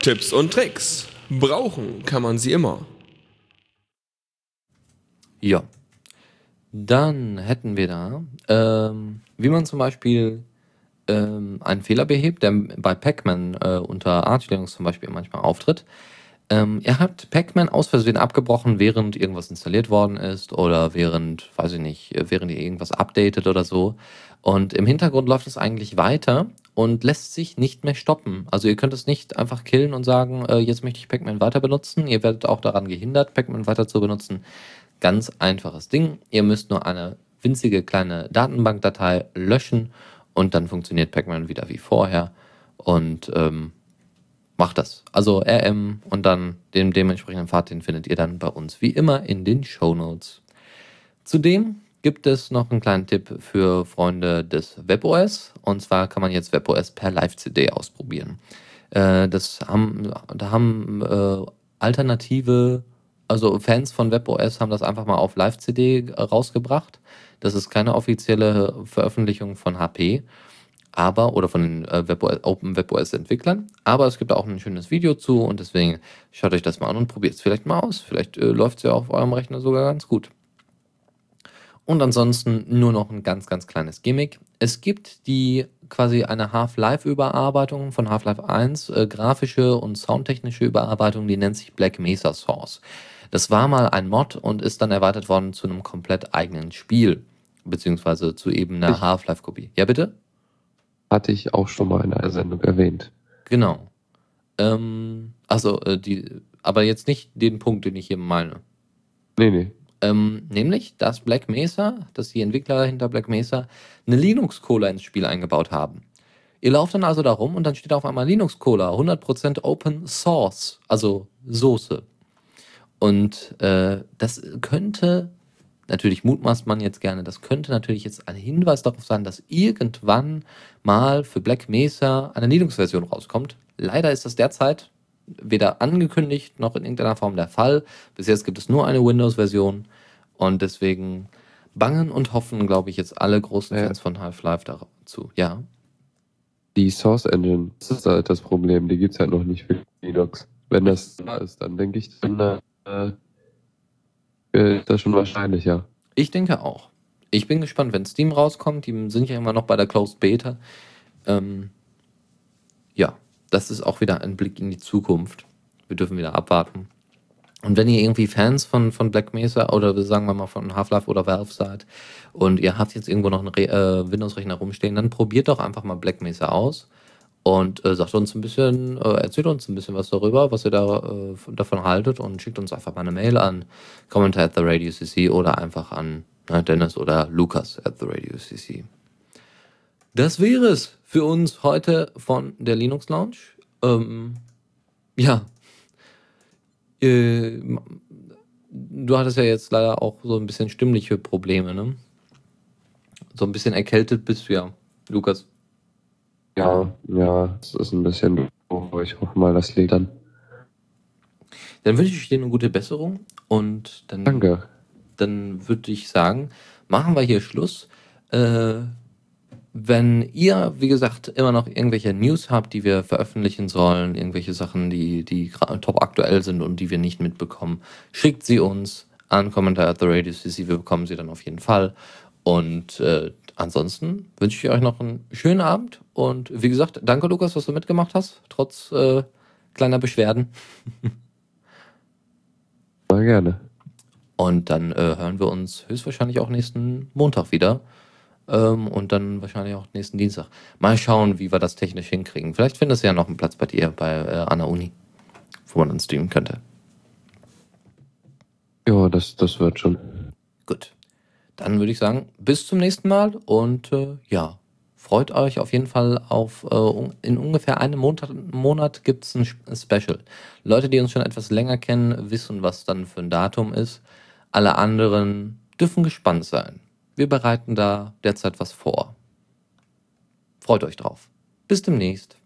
Tipps und Tricks. Brauchen kann man sie immer. Ja. Dann hätten wir da, ähm, wie man zum Beispiel ähm, einen Fehler behebt, der bei Pac-Man äh, unter Arch Linux zum Beispiel manchmal auftritt. Ähm, er hat Pac-Man aus Versehen abgebrochen, während irgendwas installiert worden ist oder während, weiß ich nicht, während ihr irgendwas updatet oder so. Und im Hintergrund läuft es eigentlich weiter und lässt sich nicht mehr stoppen. Also ihr könnt es nicht einfach killen und sagen, äh, jetzt möchte ich Pac-Man weiter benutzen. Ihr werdet auch daran gehindert, Pac-Man weiter zu benutzen. Ganz einfaches Ding. Ihr müsst nur eine winzige kleine Datenbankdatei löschen und dann funktioniert Pac-Man wieder wie vorher. Und ähm, macht das. Also RM und dann den dementsprechenden Pfad, den findet ihr dann bei uns wie immer in den Show Notes. Zudem gibt es noch einen kleinen Tipp für Freunde des WebOS. Und zwar kann man jetzt WebOS per Live-CD ausprobieren. Äh, das haben, da haben äh, alternative, also Fans von WebOS haben das einfach mal auf Live-CD rausgebracht. Das ist keine offizielle Veröffentlichung von HP aber oder von den äh, WebOS, Open WebOS Entwicklern. Aber es gibt auch ein schönes Video zu und deswegen schaut euch das mal an und probiert es vielleicht mal aus. Vielleicht äh, läuft es ja auf eurem Rechner sogar ganz gut. Und ansonsten nur noch ein ganz, ganz kleines Gimmick. Es gibt die quasi eine Half-Life-Überarbeitung von Half-Life 1, äh, grafische und soundtechnische Überarbeitung, die nennt sich Black Mesa Source. Das war mal ein Mod und ist dann erweitert worden zu einem komplett eigenen Spiel, beziehungsweise zu eben einer Half-Life-Kopie. Ja, bitte? Hatte ich auch schon mal in einer Sendung erwähnt. Genau. Ähm, also, äh, die, aber jetzt nicht den Punkt, den ich hier meine. Nee, nee. Ähm, nämlich, dass Black Mesa, dass die Entwickler hinter Black Mesa eine Linux-Cola ins Spiel eingebaut haben. Ihr lauft dann also da rum und dann steht auf einmal Linux-Cola, 100% Open Source, also Soße. Und äh, das könnte, natürlich mutmaßt man jetzt gerne, das könnte natürlich jetzt ein Hinweis darauf sein, dass irgendwann mal für Black Mesa eine Linux-Version rauskommt. Leider ist das derzeit weder angekündigt noch in irgendeiner Form der Fall. Bis jetzt gibt es nur eine Windows-Version und deswegen bangen und hoffen, glaube ich, jetzt alle großen Ja. Fans von Half-Life dazu. Ja. Die Source Engine, das ist halt das Problem, die gibt's halt noch nicht für Linux. Wenn das da ist, dann denke ich, dann äh, äh, ist das schon wahrscheinlicher. Ich denke auch. Ich bin gespannt, wenn Steam rauskommt. Die sind ja immer noch bei der Closed Beta. Ähm, ja, das ist auch wieder ein Blick in die Zukunft. Wir dürfen wieder abwarten. Und wenn ihr irgendwie Fans von, von Black Mesa oder sagen wir mal von Half-Life oder Valve seid und ihr habt jetzt irgendwo noch einen äh, Windows-Rechner rumstehen, dann probiert doch einfach mal Black Mesa aus und äh, sagt uns ein bisschen, äh, erzählt uns ein bisschen was darüber, was ihr da äh, davon haltet und schickt uns einfach mal eine Mail an Commentar at the Radio CC oder einfach an ne, Dennis oder Lukas at the Radio CC. Das wäre es für uns heute von der Linux Lounge. Ähm, ja. Äh, du hattest ja jetzt leider auch so ein bisschen stimmliche Probleme, ne? So ein bisschen erkältet bist du ja, Lukas. Ja, ja, es ist ein bisschen doof, aber ich hoffe mal, das liegt dann. Dann wünsche ich dir eine gute Besserung und dann, Danke. dann würde ich sagen, machen wir hier Schluss. Äh, wenn ihr, wie gesagt, immer noch irgendwelche News habt, die wir veröffentlichen sollen, irgendwelche Sachen, die, die top aktuell sind und die wir nicht mitbekommen, schickt sie uns an Kommentar at the Radio CC. Wir bekommen sie dann auf jeden Fall. Und äh, ansonsten wünsche ich euch noch einen schönen Abend. Und wie gesagt, danke Lukas, dass du mitgemacht hast, trotz äh, kleiner Beschwerden. Mal gerne. Und dann äh, hören wir uns höchstwahrscheinlich auch nächsten Montag wieder. Ähm, und dann wahrscheinlich auch nächsten Dienstag. Mal schauen, wie wir das technisch hinkriegen. Vielleicht findest du ja noch einen Platz bei dir bei äh, an der Uni, wo man dann streamen könnte. Ja, das, das wird schon. Gut. Dann würde ich sagen, bis zum nächsten Mal und äh, ja, freut euch auf jeden Fall auf, äh, in ungefähr einem Monat, Monat gibt es ein Sp- Special. Leute, die uns schon etwas länger kennen, wissen, was dann für ein Datum ist. Alle anderen dürfen gespannt sein. Wir bereiten da derzeit was vor. Freut euch drauf. Bis demnächst.